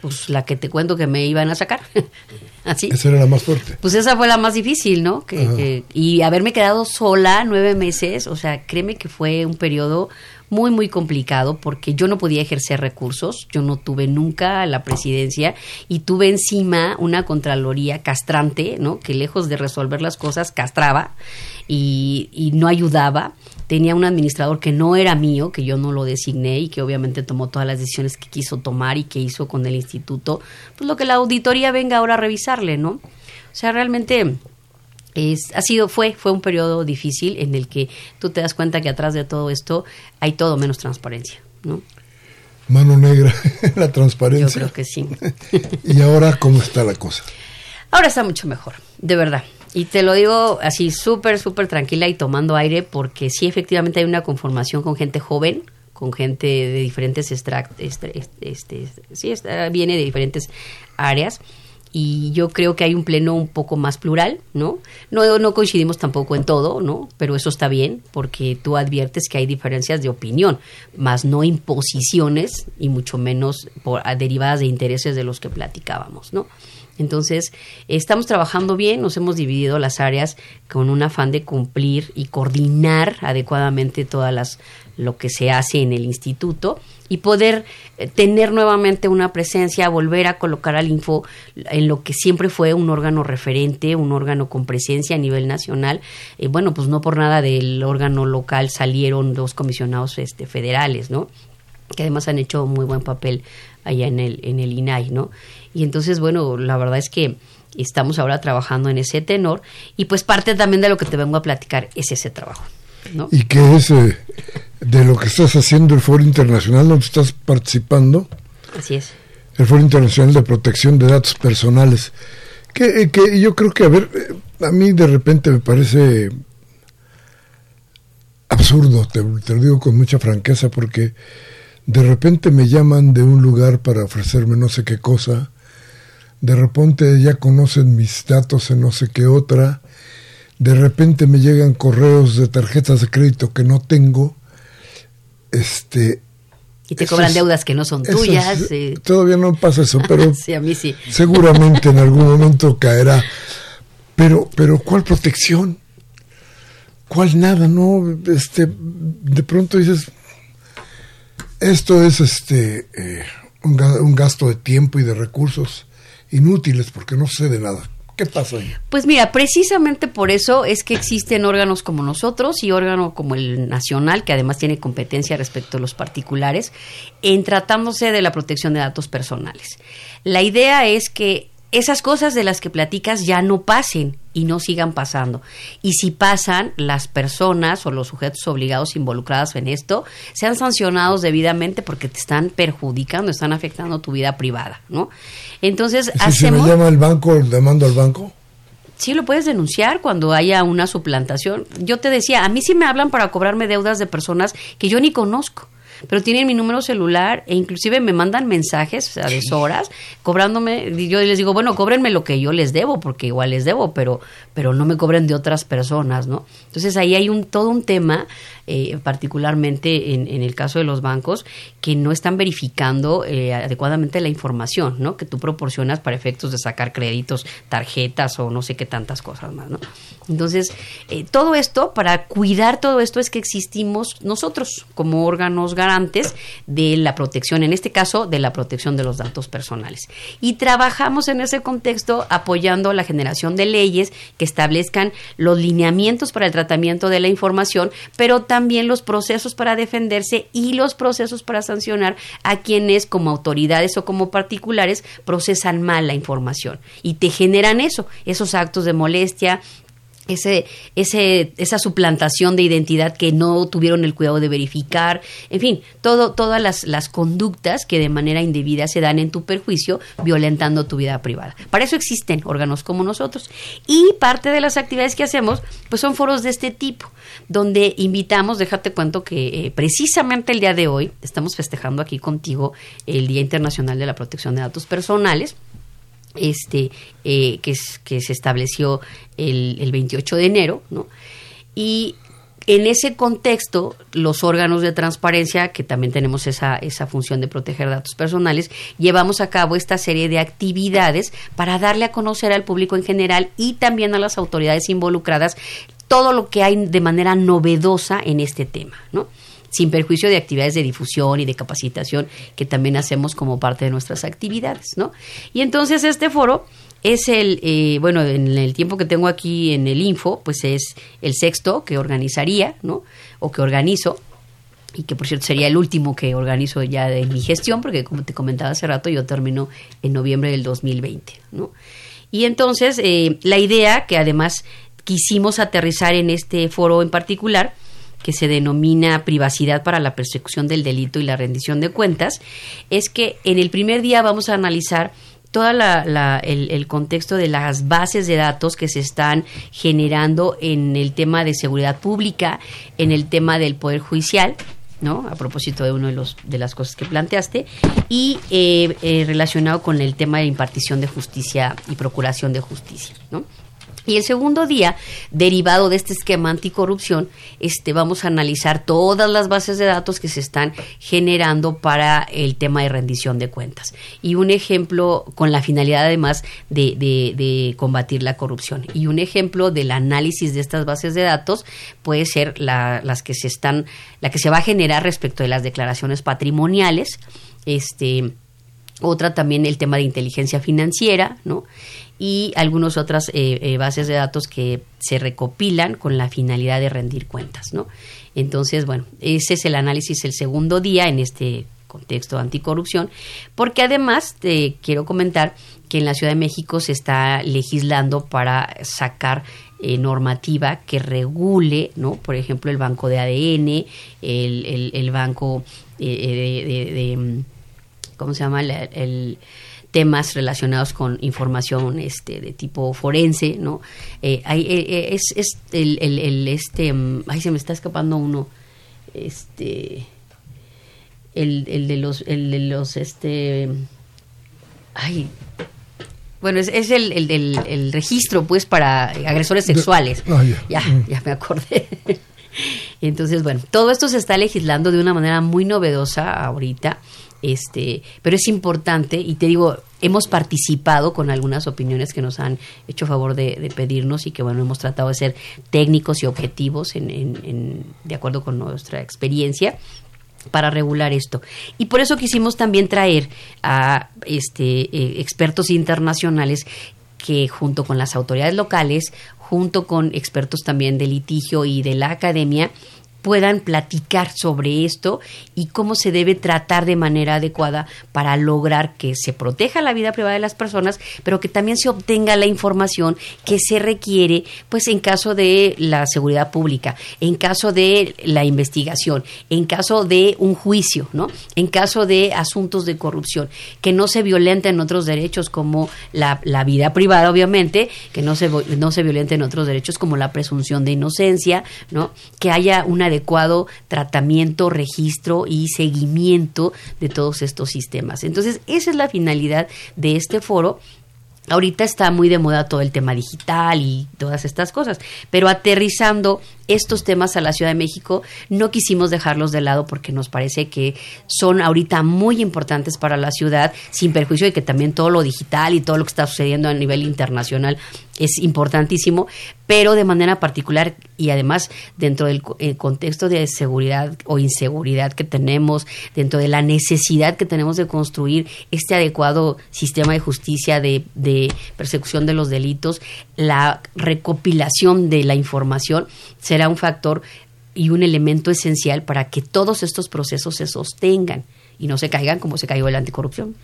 Speaker 2: Pues la que te cuento que me iban a sacar. Así.
Speaker 1: Esa era la más fuerte.
Speaker 2: Pues esa fue la más difícil, ¿no? Que, y haberme quedado sola nueve meses, o sea, créeme que fue un periodo muy, muy complicado porque yo no podía ejercer recursos, yo no tuve nunca la presidencia y tuve encima una contraloría castrante, ¿no? Que lejos de resolver las cosas, castraba y, y no ayudaba tenía un administrador que no era mío, que yo no lo designé y que obviamente tomó todas las decisiones que quiso tomar y que hizo con el instituto, pues lo que la auditoría venga ahora a revisarle, ¿no? O sea, realmente es, ha sido, fue, fue un periodo difícil en el que tú te das cuenta que atrás de todo esto hay todo menos transparencia, ¿no?
Speaker 1: Mano negra, la transparencia. Yo
Speaker 2: creo que sí.
Speaker 1: ¿Y ahora cómo está la cosa?
Speaker 2: Ahora está mucho mejor, de verdad. Y te lo digo así súper, súper tranquila y tomando aire porque sí efectivamente hay una conformación con gente joven, con gente de diferentes extractos, este, este, sí, viene de diferentes áreas y yo creo que hay un pleno un poco más plural, ¿no? No, no coincidimos tampoco en todo, ¿no? Pero eso está bien porque tú adviertes que hay diferencias de opinión, más no imposiciones y mucho menos por, derivadas de intereses de los que platicábamos, ¿no? Entonces, estamos trabajando bien, nos hemos dividido las áreas con un afán de cumplir y coordinar adecuadamente todas las lo que se hace en el instituto y poder eh, tener nuevamente una presencia, volver a colocar al Info en lo que siempre fue un órgano referente, un órgano con presencia a nivel nacional. Eh, bueno, pues no por nada del órgano local salieron dos comisionados este, federales, ¿no? que además han hecho muy buen papel allá en el, en el INAI, ¿no? Y entonces, bueno, la verdad es que estamos ahora trabajando en ese tenor y pues parte también de lo que te vengo a platicar es ese trabajo. ¿no?
Speaker 1: ¿Y qué es eh, de lo que estás haciendo el Foro Internacional donde estás participando?
Speaker 2: Así es.
Speaker 1: El Foro Internacional de Protección de Datos Personales. Que, eh, que yo creo que, a ver, eh, a mí de repente me parece absurdo, te, te, lo digo con mucha franqueza, porque de repente me llaman de un lugar para ofrecerme no sé qué cosa, de repente ya conocen mis datos en no sé qué otra, de repente me llegan correos de tarjetas de crédito que no tengo, este...
Speaker 2: Y te cobran deudas que no son tuyas.
Speaker 1: Todavía no pasa eso, pero
Speaker 2: sí, a mí sí.
Speaker 1: seguramente en algún momento caerá. Pero, pero ¿cuál protección? ¿Cuál nada? No, este, de pronto dices, esto es este eh, un, gasto de tiempo y de recursos inútiles porque no sé de nada. ¿Qué pasa ahí?
Speaker 2: Pues mira, precisamente por eso es que existen órganos como nosotros y órgano como el nacional, que además tiene competencia respecto a los particulares, en tratándose de la protección de datos personales. La idea es que esas cosas de las que platicas ya no pasen y no sigan pasando. Y si pasan, las personas o los sujetos obligados involucrados en esto sean sancionados debidamente porque te están perjudicando, están afectando tu vida privada, ¿no? Entonces,
Speaker 1: hacemos... Si me llama el banco, demando al banco.
Speaker 2: Sí, lo puedes denunciar cuando haya una suplantación. Yo te decía, a mí sí me hablan para cobrarme deudas de personas que yo ni conozco pero tienen mi número celular e inclusive me mandan mensajes a deshoras cobrándome. Y yo les digo, bueno, cóbrenme lo que yo les debo, porque igual les debo, pero, pero no me cobren de otras personas, ¿no? Entonces ahí hay un todo un tema eh, particularmente en, el caso de los bancos, que no están verificando eh, adecuadamente la información ¿no? que tú proporcionas para efectos de sacar créditos, tarjetas o no sé qué tantas cosas más. ¿no? Entonces, eh, todo esto, para cuidar todo esto, es que existimos nosotros como órganos garantes de la protección, en este caso, de la protección de los datos personales. Y trabajamos en ese contexto apoyando la generación de leyes que establezcan los lineamientos para el tratamiento de la información, pero también también los procesos para defenderse y los procesos para sancionar a quienes como autoridades o como particulares procesan mal la información. Y te generan eso, esos actos de molestia, ese, esa suplantación de identidad que no tuvieron el cuidado de verificar, en fin, todo, todas las, las, conductas que de manera indebida se dan en tu perjuicio, violentando tu vida privada. Para eso existen órganos como nosotros. Y parte de las actividades que hacemos, pues son foros de este tipo, donde invitamos, déjate cuento que eh, precisamente el día de hoy estamos festejando aquí contigo el Día Internacional de la Protección de Datos Personales este, eh, que, que, se estableció el, el 28 de enero, ¿no? Y en ese contexto, los órganos de transparencia, que también tenemos esa, esa función de proteger datos personales, llevamos a cabo esta serie de actividades para darle a conocer al público en general y también a las autoridades involucradas todo lo que hay de manera novedosa en este tema, ¿no? Sin perjuicio de actividades de difusión y de capacitación que también hacemos como parte de nuestras actividades, ¿no? Y entonces este foro es el, eh, bueno, en el tiempo que tengo aquí en el info, pues es el sexto que organizaría, ¿no? O que organizo, y que por cierto sería el último que organizo ya de mi gestión, porque como te comentaba hace rato, yo termino en noviembre del 2020, ¿no? Y entonces, eh, la idea que además quisimos aterrizar en este foro en particular, que se denomina privacidad para la persecución del delito y la rendición de cuentas, es que en el primer día vamos a analizar todo el, contexto de las bases de datos que se están generando en el tema de seguridad pública, en el tema del poder judicial, ¿no? A propósito de una de, los, de las cosas que planteaste, y eh, eh, relacionado con el tema de impartición de justicia y procuración de justicia, ¿no? Y el segundo día, derivado de este esquema anticorrupción, este, vamos a analizar todas las bases de datos que se están generando para el tema de rendición de cuentas. Y un ejemplo con la finalidad además de, de, combatir la corrupción. Y un ejemplo del análisis de estas bases de datos puede ser la, las que se están, la que se va a generar respecto de las declaraciones patrimoniales, este, otra también el tema de inteligencia financiera, ¿no? Y algunas otras eh, eh, bases de datos que se recopilan con la finalidad de rendir cuentas, ¿no? Entonces, bueno, ese es el análisis el segundo día en este contexto de anticorrupción, porque además te quiero comentar que en la Ciudad de México se está legislando para sacar eh, normativa que regule, ¿no? Por ejemplo, el banco de ADN, el, el, banco de, ¿cómo se llama? el temas relacionados con información este de tipo forense no eh, hay, eh, eh, es, es el, el, este mm, ay se me está escapando uno este el, el de los el de los este ay bueno, es, es el, el, el, registro, pues, para agresores sexuales. Ah, ya, ya me acordé. Entonces, bueno, todo esto se está legislando de una manera muy novedosa ahorita, este, pero es importante y te digo, hemos participado con algunas opiniones que nos han hecho favor de, pedirnos y que bueno, hemos tratado de ser técnicos y objetivos en, en, de acuerdo con nuestra experiencia para regular esto. Y por eso quisimos también traer a este, eh, expertos internacionales que junto con las autoridades locales junto con expertos también de litigio y de la academia, puedan platicar sobre esto y cómo se debe tratar de manera adecuada para lograr que se proteja la vida privada de las personas, pero que también se obtenga la información que se requiere, pues en caso de la seguridad pública, en caso de la investigación, en caso de un juicio, ¿no? En caso de asuntos de corrupción, que no se violenten otros derechos como la, la vida privada, obviamente, que no se, no se violenten otros derechos como la presunción de inocencia, ¿no? Que haya una adecuado tratamiento, registro y seguimiento de todos estos sistemas. Entonces, esa es la finalidad de este foro Ahorita está muy de moda todo el tema digital y todas estas cosas, pero aterrizando estos temas a la Ciudad de México, no quisimos dejarlos de lado porque nos parece que son ahorita muy importantes para la ciudad, sin perjuicio de que también todo lo digital y todo lo que está sucediendo a nivel internacional es importantísimo, pero de manera particular y además dentro del contexto de seguridad o inseguridad que tenemos, dentro de la necesidad que tenemos de construir este adecuado sistema de justicia, de, de persecución de los delitos, la recopilación de la información será un factor y un elemento esencial para que todos estos procesos se sostengan y no se caigan como se cayó el anticorrupción.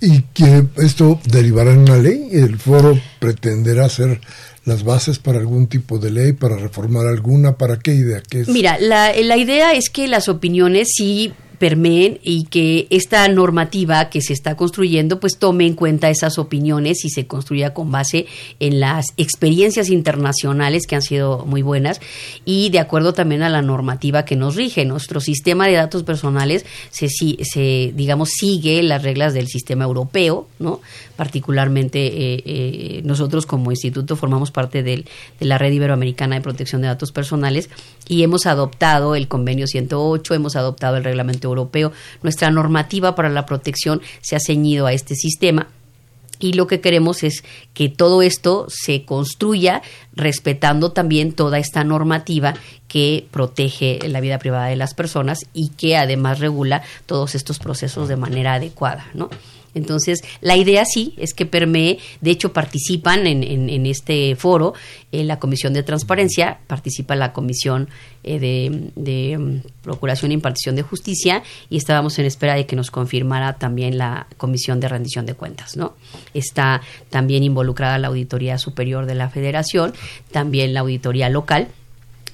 Speaker 1: ¿Y que esto derivará en una ley? ¿El foro pretenderá hacer las bases para algún tipo de ley, para reformar alguna? ¿Para qué idea? ¿Qué es?
Speaker 2: Mira, la, la idea es que las opiniones sí permeen y que esta normativa que se está construyendo pues tome en cuenta esas opiniones y se construya con base en las experiencias internacionales que han sido muy buenas y de acuerdo también a la normativa que nos rige. Nuestro sistema de datos personales se, se digamos, sigue las reglas del sistema europeo, ¿no? Particularmente eh, eh, nosotros como instituto formamos parte de la Red Iberoamericana de Protección de Datos Personales y hemos adoptado el convenio 108, hemos adoptado el reglamento europeo. Nuestra normativa para la protección se ha ceñido a este sistema y lo que queremos es que todo esto se construya respetando también toda esta normativa que protege la vida privada de las personas y que además regula todos estos procesos de manera adecuada, ¿no? Entonces, la idea sí es que permee, de hecho participan en, en, este foro en la Comisión de Transparencia, participa la Comisión eh, de, mm, Procuración e Impartición de Justicia y estábamos en espera de que nos confirmara también la Comisión de Rendición de Cuentas, ¿no? Está también involucrada la Auditoría Superior de la Federación, también la Auditoría Local,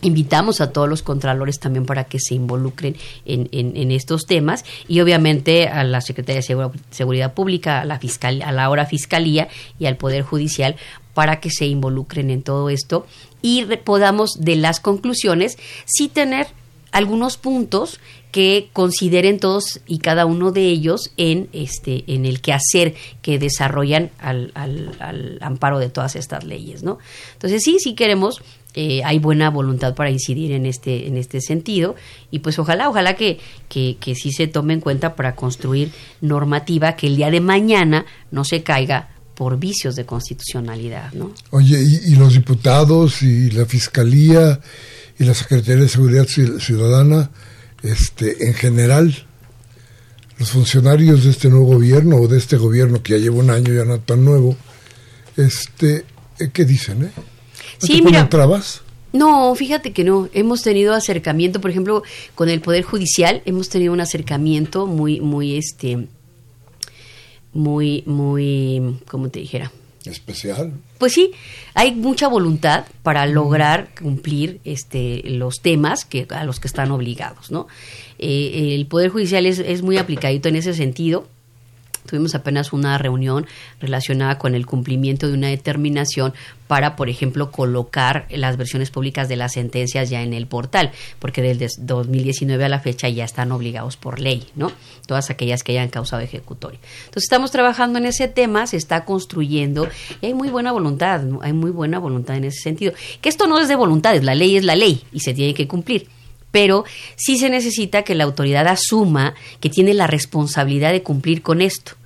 Speaker 2: Invitamos a todos los contralores también para que se involucren en, en, estos temas y obviamente a la Secretaría de Seguridad Pública, a la, fiscal, a la ahora Fiscalía y al Poder Judicial para que se involucren en todo esto y podamos de las conclusiones sí tener algunos puntos que consideren todos y cada uno de ellos en este en el quehacer que desarrollan al, al, al amparo de todas estas leyes, ¿no? Entonces sí, sí queremos eh, hay buena voluntad para incidir en este, en este sentido y pues ojalá, ojalá que, que, que sí se tome en cuenta para construir normativa que el día de mañana no se caiga por vicios de constitucionalidad, ¿no?
Speaker 1: Oye, y, los diputados y la fiscalía y la Secretaría de Seguridad Ciudadana, este, en general, los funcionarios de este nuevo gobierno o de este gobierno que ya lleva un año ya no tan nuevo, este, ¿qué dicen, eh?
Speaker 2: Sí, mira, No, fíjate que no. Hemos tenido acercamiento, por ejemplo, con el Poder Judicial, hemos tenido un acercamiento muy, muy, este, muy, muy, ¿cómo te dijera?
Speaker 1: Especial.
Speaker 2: Pues sí, hay mucha voluntad para lograr cumplir este, los temas que, a los que están obligados, ¿no? Eh, el Poder Judicial es, es muy aplicadito en ese sentido Tuvimos apenas una reunión relacionada con el cumplimiento de una determinación para, por ejemplo, colocar las versiones públicas de las sentencias ya en el portal, porque desde 2019 a la fecha ya están obligados por ley, ¿no? Todas aquellas que hayan causado ejecutoria. Entonces estamos trabajando en ese tema, se está construyendo y hay muy buena voluntad, hay muy buena voluntad en ese sentido. Que esto no es de voluntades, la ley es la ley y se tiene que cumplir pero sí se necesita que la autoridad asuma que tiene la responsabilidad de cumplir con esto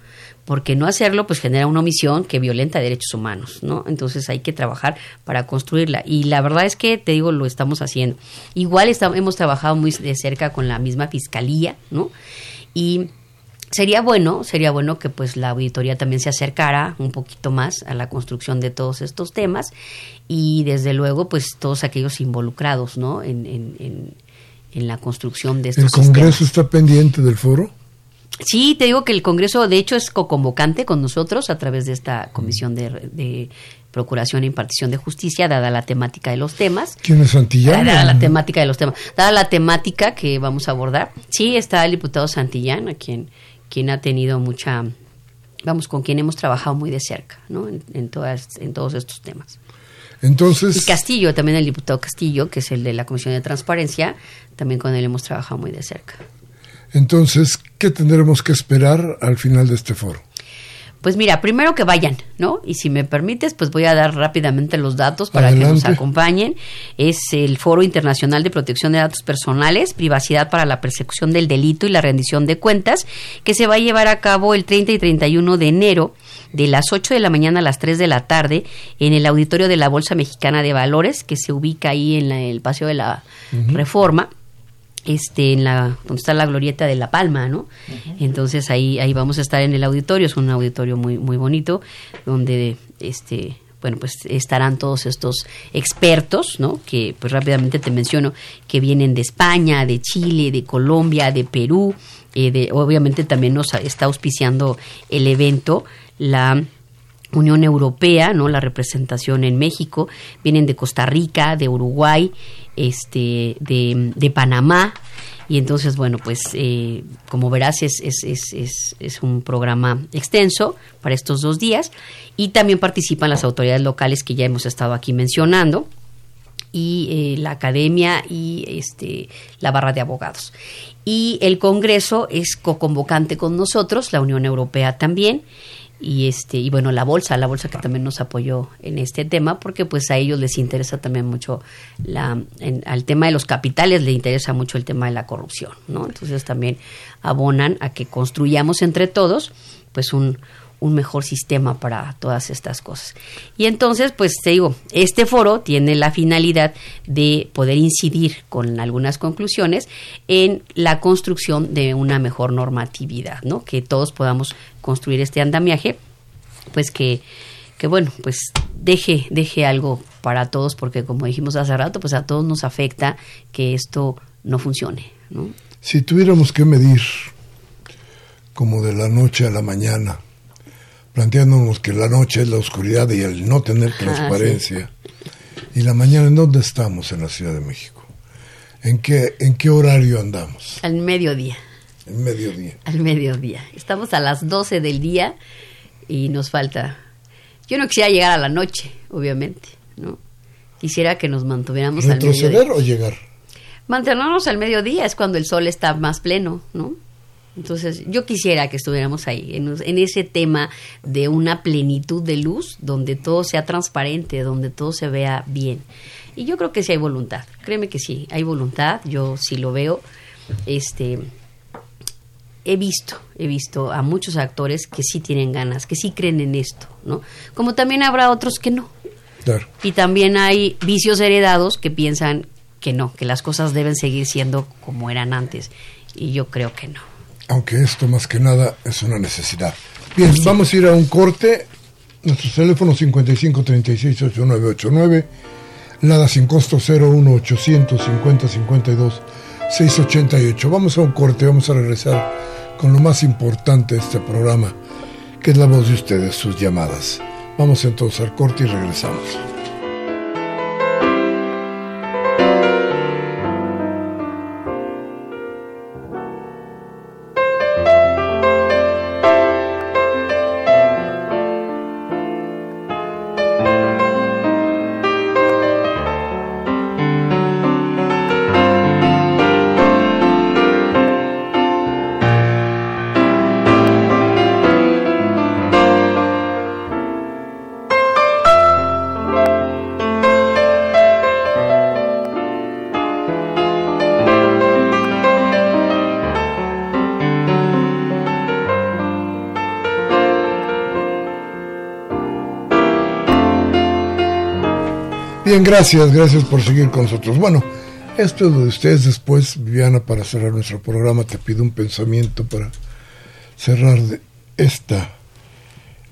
Speaker 2: porque no hacerlo pues genera una omisión que violenta derechos humanos, ¿no? Entonces hay que trabajar para construirla y la verdad es que te digo lo estamos haciendo. Igual hemos trabajado muy de cerca con la misma fiscalía, ¿no? Y sería bueno, sería bueno que pues la auditoría también se acercara un poquito más a la construcción de todos estos temas y desde luego pues todos aquellos involucrados, ¿no? En, en, en, la construcción de estos
Speaker 1: ¿El Congreso está pendiente del foro?
Speaker 2: Sí, te digo que el Congreso, de hecho, es co-convocante con nosotros a través de esta Comisión de, Procuración e Impartición de Justicia, dada la temática de los temas.
Speaker 1: ¿Quién es Santillán?
Speaker 2: Dada la temática de los temas. Dada la temática que vamos a abordar. Sí, está el diputado Santillán, a quien, quien ha tenido mucha, vamos, con quien hemos trabajado muy de cerca, ¿no? En, todas, en todos estos temas.
Speaker 1: Entonces.
Speaker 2: Y Castillo, también el diputado Castillo, que es el de la Comisión de Transparencia, también con él hemos trabajado muy de cerca.
Speaker 1: Entonces, ¿qué tendremos que esperar al final de este foro?
Speaker 2: Pues mira, primero que vayan, ¿no? Y si me permites, pues voy a dar rápidamente los datos para que nos acompañen. Es el Foro Internacional de Protección de Datos Personales, Privacidad para la Persecución del Delito y la Rendición de Cuentas, que se va a llevar a cabo el 30 y 31 de enero de las 8 de la mañana a las 3 de la tarde en el auditorio de la Bolsa Mexicana de Valores, que se ubica ahí en el Paseo de la Reforma este en la donde está la glorieta de la Palma, ¿no? Entonces ahí ahí vamos a estar en el auditorio, es un auditorio muy muy bonito donde este bueno, pues estarán todos estos expertos, ¿no? Que pues rápidamente te menciono que vienen de España, de Chile, de Colombia, de Perú, eh, de, obviamente también nos está auspiciando el evento la Unión Europea, ¿no? La representación en México, vienen de Costa Rica, de Uruguay, este, de, de Panamá. Y entonces, bueno, pues eh, como verás es, es, es, es, un programa extenso para estos dos días y también participan las autoridades locales que ya hemos estado aquí mencionando y eh, la academia y este, la barra de abogados. Y el Congreso es co-convocante con nosotros, la Unión Europea también y este y bueno la bolsa la bolsa que también nos apoyó en este tema porque pues a ellos les interesa también mucho la al tema de los capitales le interesa mucho el tema de la corrupción no entonces también abonan a que construyamos entre todos pues un un mejor sistema para todas estas cosas. Y entonces, pues te digo, este foro tiene la finalidad de poder incidir con algunas conclusiones en la construcción de una mejor normatividad, ¿no? Que todos podamos construir este andamiaje, pues que, que bueno, pues deje, deje algo para todos, porque como dijimos hace rato, pues a todos nos afecta que esto no funcione, ¿no?
Speaker 1: Si tuviéramos que medir como de la noche a la mañana, planteándonos que la noche es la oscuridad y el no tener ah, transparencia. ¿Y la mañana en dónde estamos en la Ciudad de México? ¿En qué, en qué horario andamos?
Speaker 2: Al mediodía.
Speaker 1: Al mediodía.
Speaker 2: Al mediodía. Estamos a las 12 del día y nos falta... Yo no quisiera llegar a la noche, obviamente, ¿no? Quisiera que nos mantuviéramos
Speaker 1: al mediodía. ¿Retroceder o llegar?
Speaker 2: Mantenernos al mediodía es cuando el sol está más pleno, ¿no? Entonces, yo quisiera que estuviéramos ahí, en, ese tema de una plenitud de luz, donde todo sea transparente, donde todo se vea bien. Y yo creo que sí hay voluntad, créeme que sí, hay voluntad, yo sí lo veo. Este, he visto, he visto a muchos actores que sí tienen ganas, que sí creen en esto, ¿no? Como también habrá otros que no. Y también hay vicios heredados que piensan que no, que las cosas deben seguir siendo como eran antes. Y yo creo que no
Speaker 1: aunque esto más que nada es una necesidad. Bien, vamos a ir a un corte. Nuestro teléfono 55 36 8989, nada sin costo 01 850 52 688. Vamos a un corte, vamos a regresar con lo más importante de este programa, que es la voz de ustedes, sus llamadas. Vamos entonces al corte y regresamos. Bien, gracias, gracias por seguir con nosotros. Bueno, esto es lo de ustedes después, Viviana, para cerrar nuestro programa, te pido un pensamiento para cerrar esta,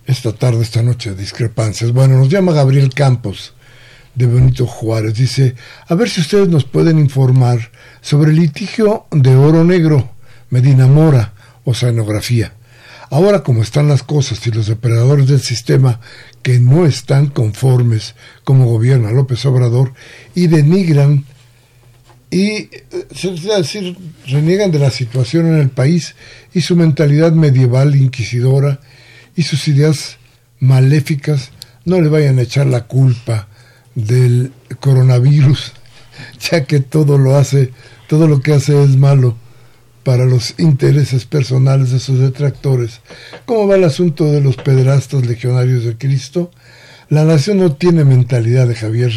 Speaker 1: esta tarde, esta noche de discrepancias. Bueno, nos llama Gabriel Campos de Benito Juárez. Dice, a ver si ustedes nos pueden informar sobre el litigio de oro negro, Medina Mora, oceanografía. Ahora como están las cosas y los operadores del sistema que no están conformes como gobierna López Obrador y denigran y es decir, reniegan de la situación en el país y su mentalidad medieval inquisidora y sus ideas maléficas, no le vayan a echar la culpa del coronavirus, ya que todo lo hace, todo lo que hace es malo para los intereses personales de sus detractores. ¿Cómo va el asunto de los pederastas legionarios de Cristo? La nación no tiene mentalidad de Javier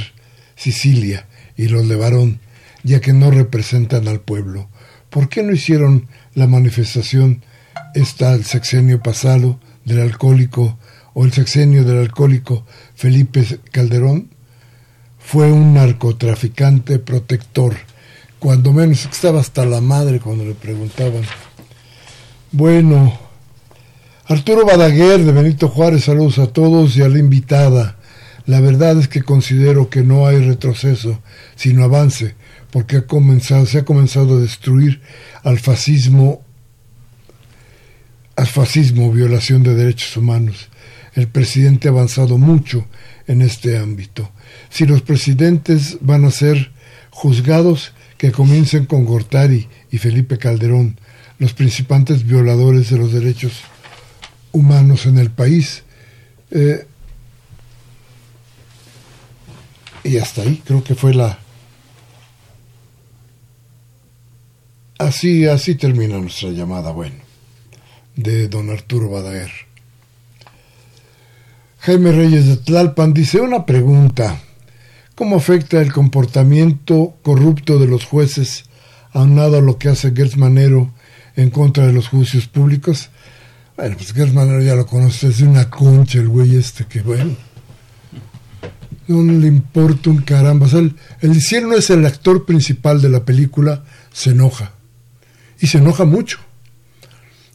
Speaker 1: Sicilia y los de Varón, ya que no representan al pueblo. ¿Por qué no hicieron la manifestación esta el sexenio pasado del alcohólico o el sexenio del alcohólico Felipe Calderón? Fue un narcotraficante protector cuando menos estaba hasta la madre cuando le preguntaban. Bueno, Arturo Badaguer de Benito Juárez, saludos a todos y a la invitada. La verdad es que considero que no hay retroceso, sino avance, porque ha comenzado, se ha comenzado a destruir al fascismo, al fascismo, violación de derechos humanos. El presidente ha avanzado mucho en este ámbito. Si los presidentes van a ser juzgados, que comiencen con Gortari y Felipe Calderón, los principales violadores de los derechos humanos en el país. Eh, y hasta ahí creo que fue la... Así, así termina nuestra llamada, bueno, de don Arturo Badaer. Jaime Reyes de Tlalpan dice una pregunta. ¿Cómo afecta el comportamiento corrupto de los jueces aunado a lo que hace Gertz Manero en contra de los juicios públicos? Bueno, pues Gertz Manero ya lo conoce, es una concha el güey este que bueno. No le importa un caramba. el, el si él no es el actor principal de la película, se enoja. Y se enoja mucho.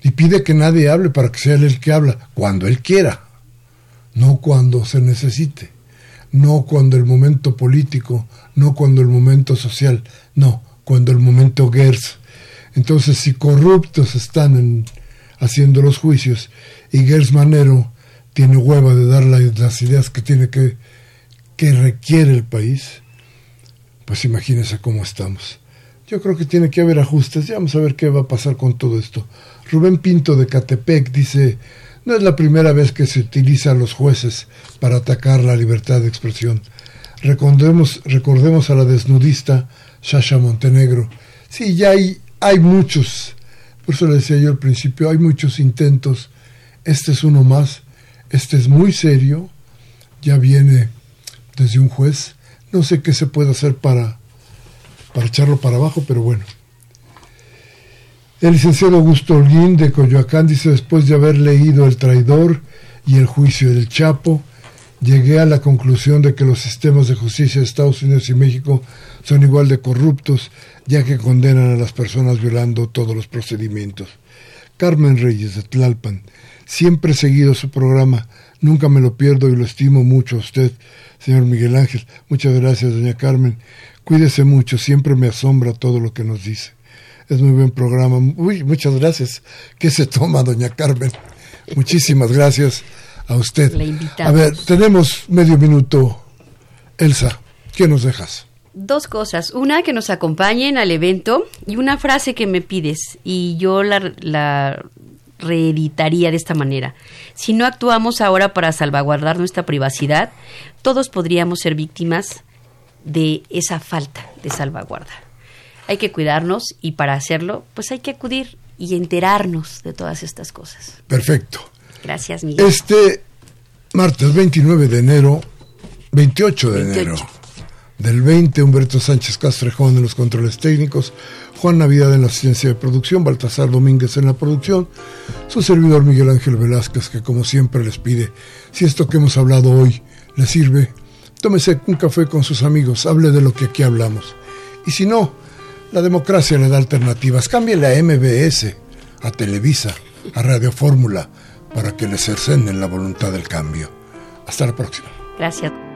Speaker 1: Y pide que nadie hable para que sea él el que habla, cuando él quiera, no cuando se necesite no cuando el momento político, no cuando el momento social, no, cuando el momento Gers. Entonces, si corruptos están haciendo los juicios y Gers Manero tiene hueva de dar las ideas que tiene que, que requiere el país, pues imagínense cómo estamos. Yo creo que tiene que haber ajustes. Ya vamos a ver qué va a pasar con todo esto. Rubén Pinto de Catepec dice, no es la primera vez que se utiliza a los jueces para atacar la libertad de expresión. Recordemos, recordemos a la desnudista Sasha Montenegro. Sí, ya hay, hay muchos, por eso le decía yo al principio, hay muchos intentos. Este es uno más, este es muy serio, ya viene desde un juez. No sé qué se puede hacer para, para echarlo para abajo, pero bueno. El licenciado Augusto Holguín de Coyoacán dice, después de haber leído El traidor y el juicio del Chapo, llegué a la conclusión de que los sistemas de justicia de Estados Unidos y México son igual de corruptos, ya que condenan a las personas violando todos los procedimientos. Carmen Reyes de Tlalpan, siempre he seguido su programa, nunca me lo pierdo y lo estimo mucho a usted, señor Miguel Ángel. Muchas gracias, doña Carmen. Cuídese mucho, siempre me asombra todo lo que nos dice. Es muy buen programa. Uy, muchas gracias. ¿Qué se toma, doña Carmen? Muchísimas gracias a usted. a ver, tenemos medio minuto. Elsa, ¿qué nos dejas?
Speaker 2: Dos cosas. Una, que nos acompañen al evento y una frase que me pides y yo la, la reeditaría de esta manera. Si no actuamos ahora para salvaguardar nuestra privacidad, todos podríamos ser víctimas de esa falta de salvaguarda hay que cuidarnos y para hacerlo, pues hay que acudir y enterarnos de todas estas cosas.
Speaker 1: Perfecto.
Speaker 2: Gracias, Miguel.
Speaker 1: Este martes 29 de enero, 28 de enero del 20, Humberto Sánchez Castrejón en los controles técnicos, Juan Navidad en la asistencia de producción, Baltasar Domínguez en la producción, su servidor Miguel Ángel Velázquez, que como siempre les pide, si esto que hemos hablado hoy les sirve, tómese un café con sus amigos, hable de lo que aquí hablamos. Y si no, la democracia le da alternativas. Cámbiale a MBS, a Televisa, a Radio Fórmula, para que le cercenen la voluntad del cambio. Hasta la próxima.
Speaker 2: Gracias.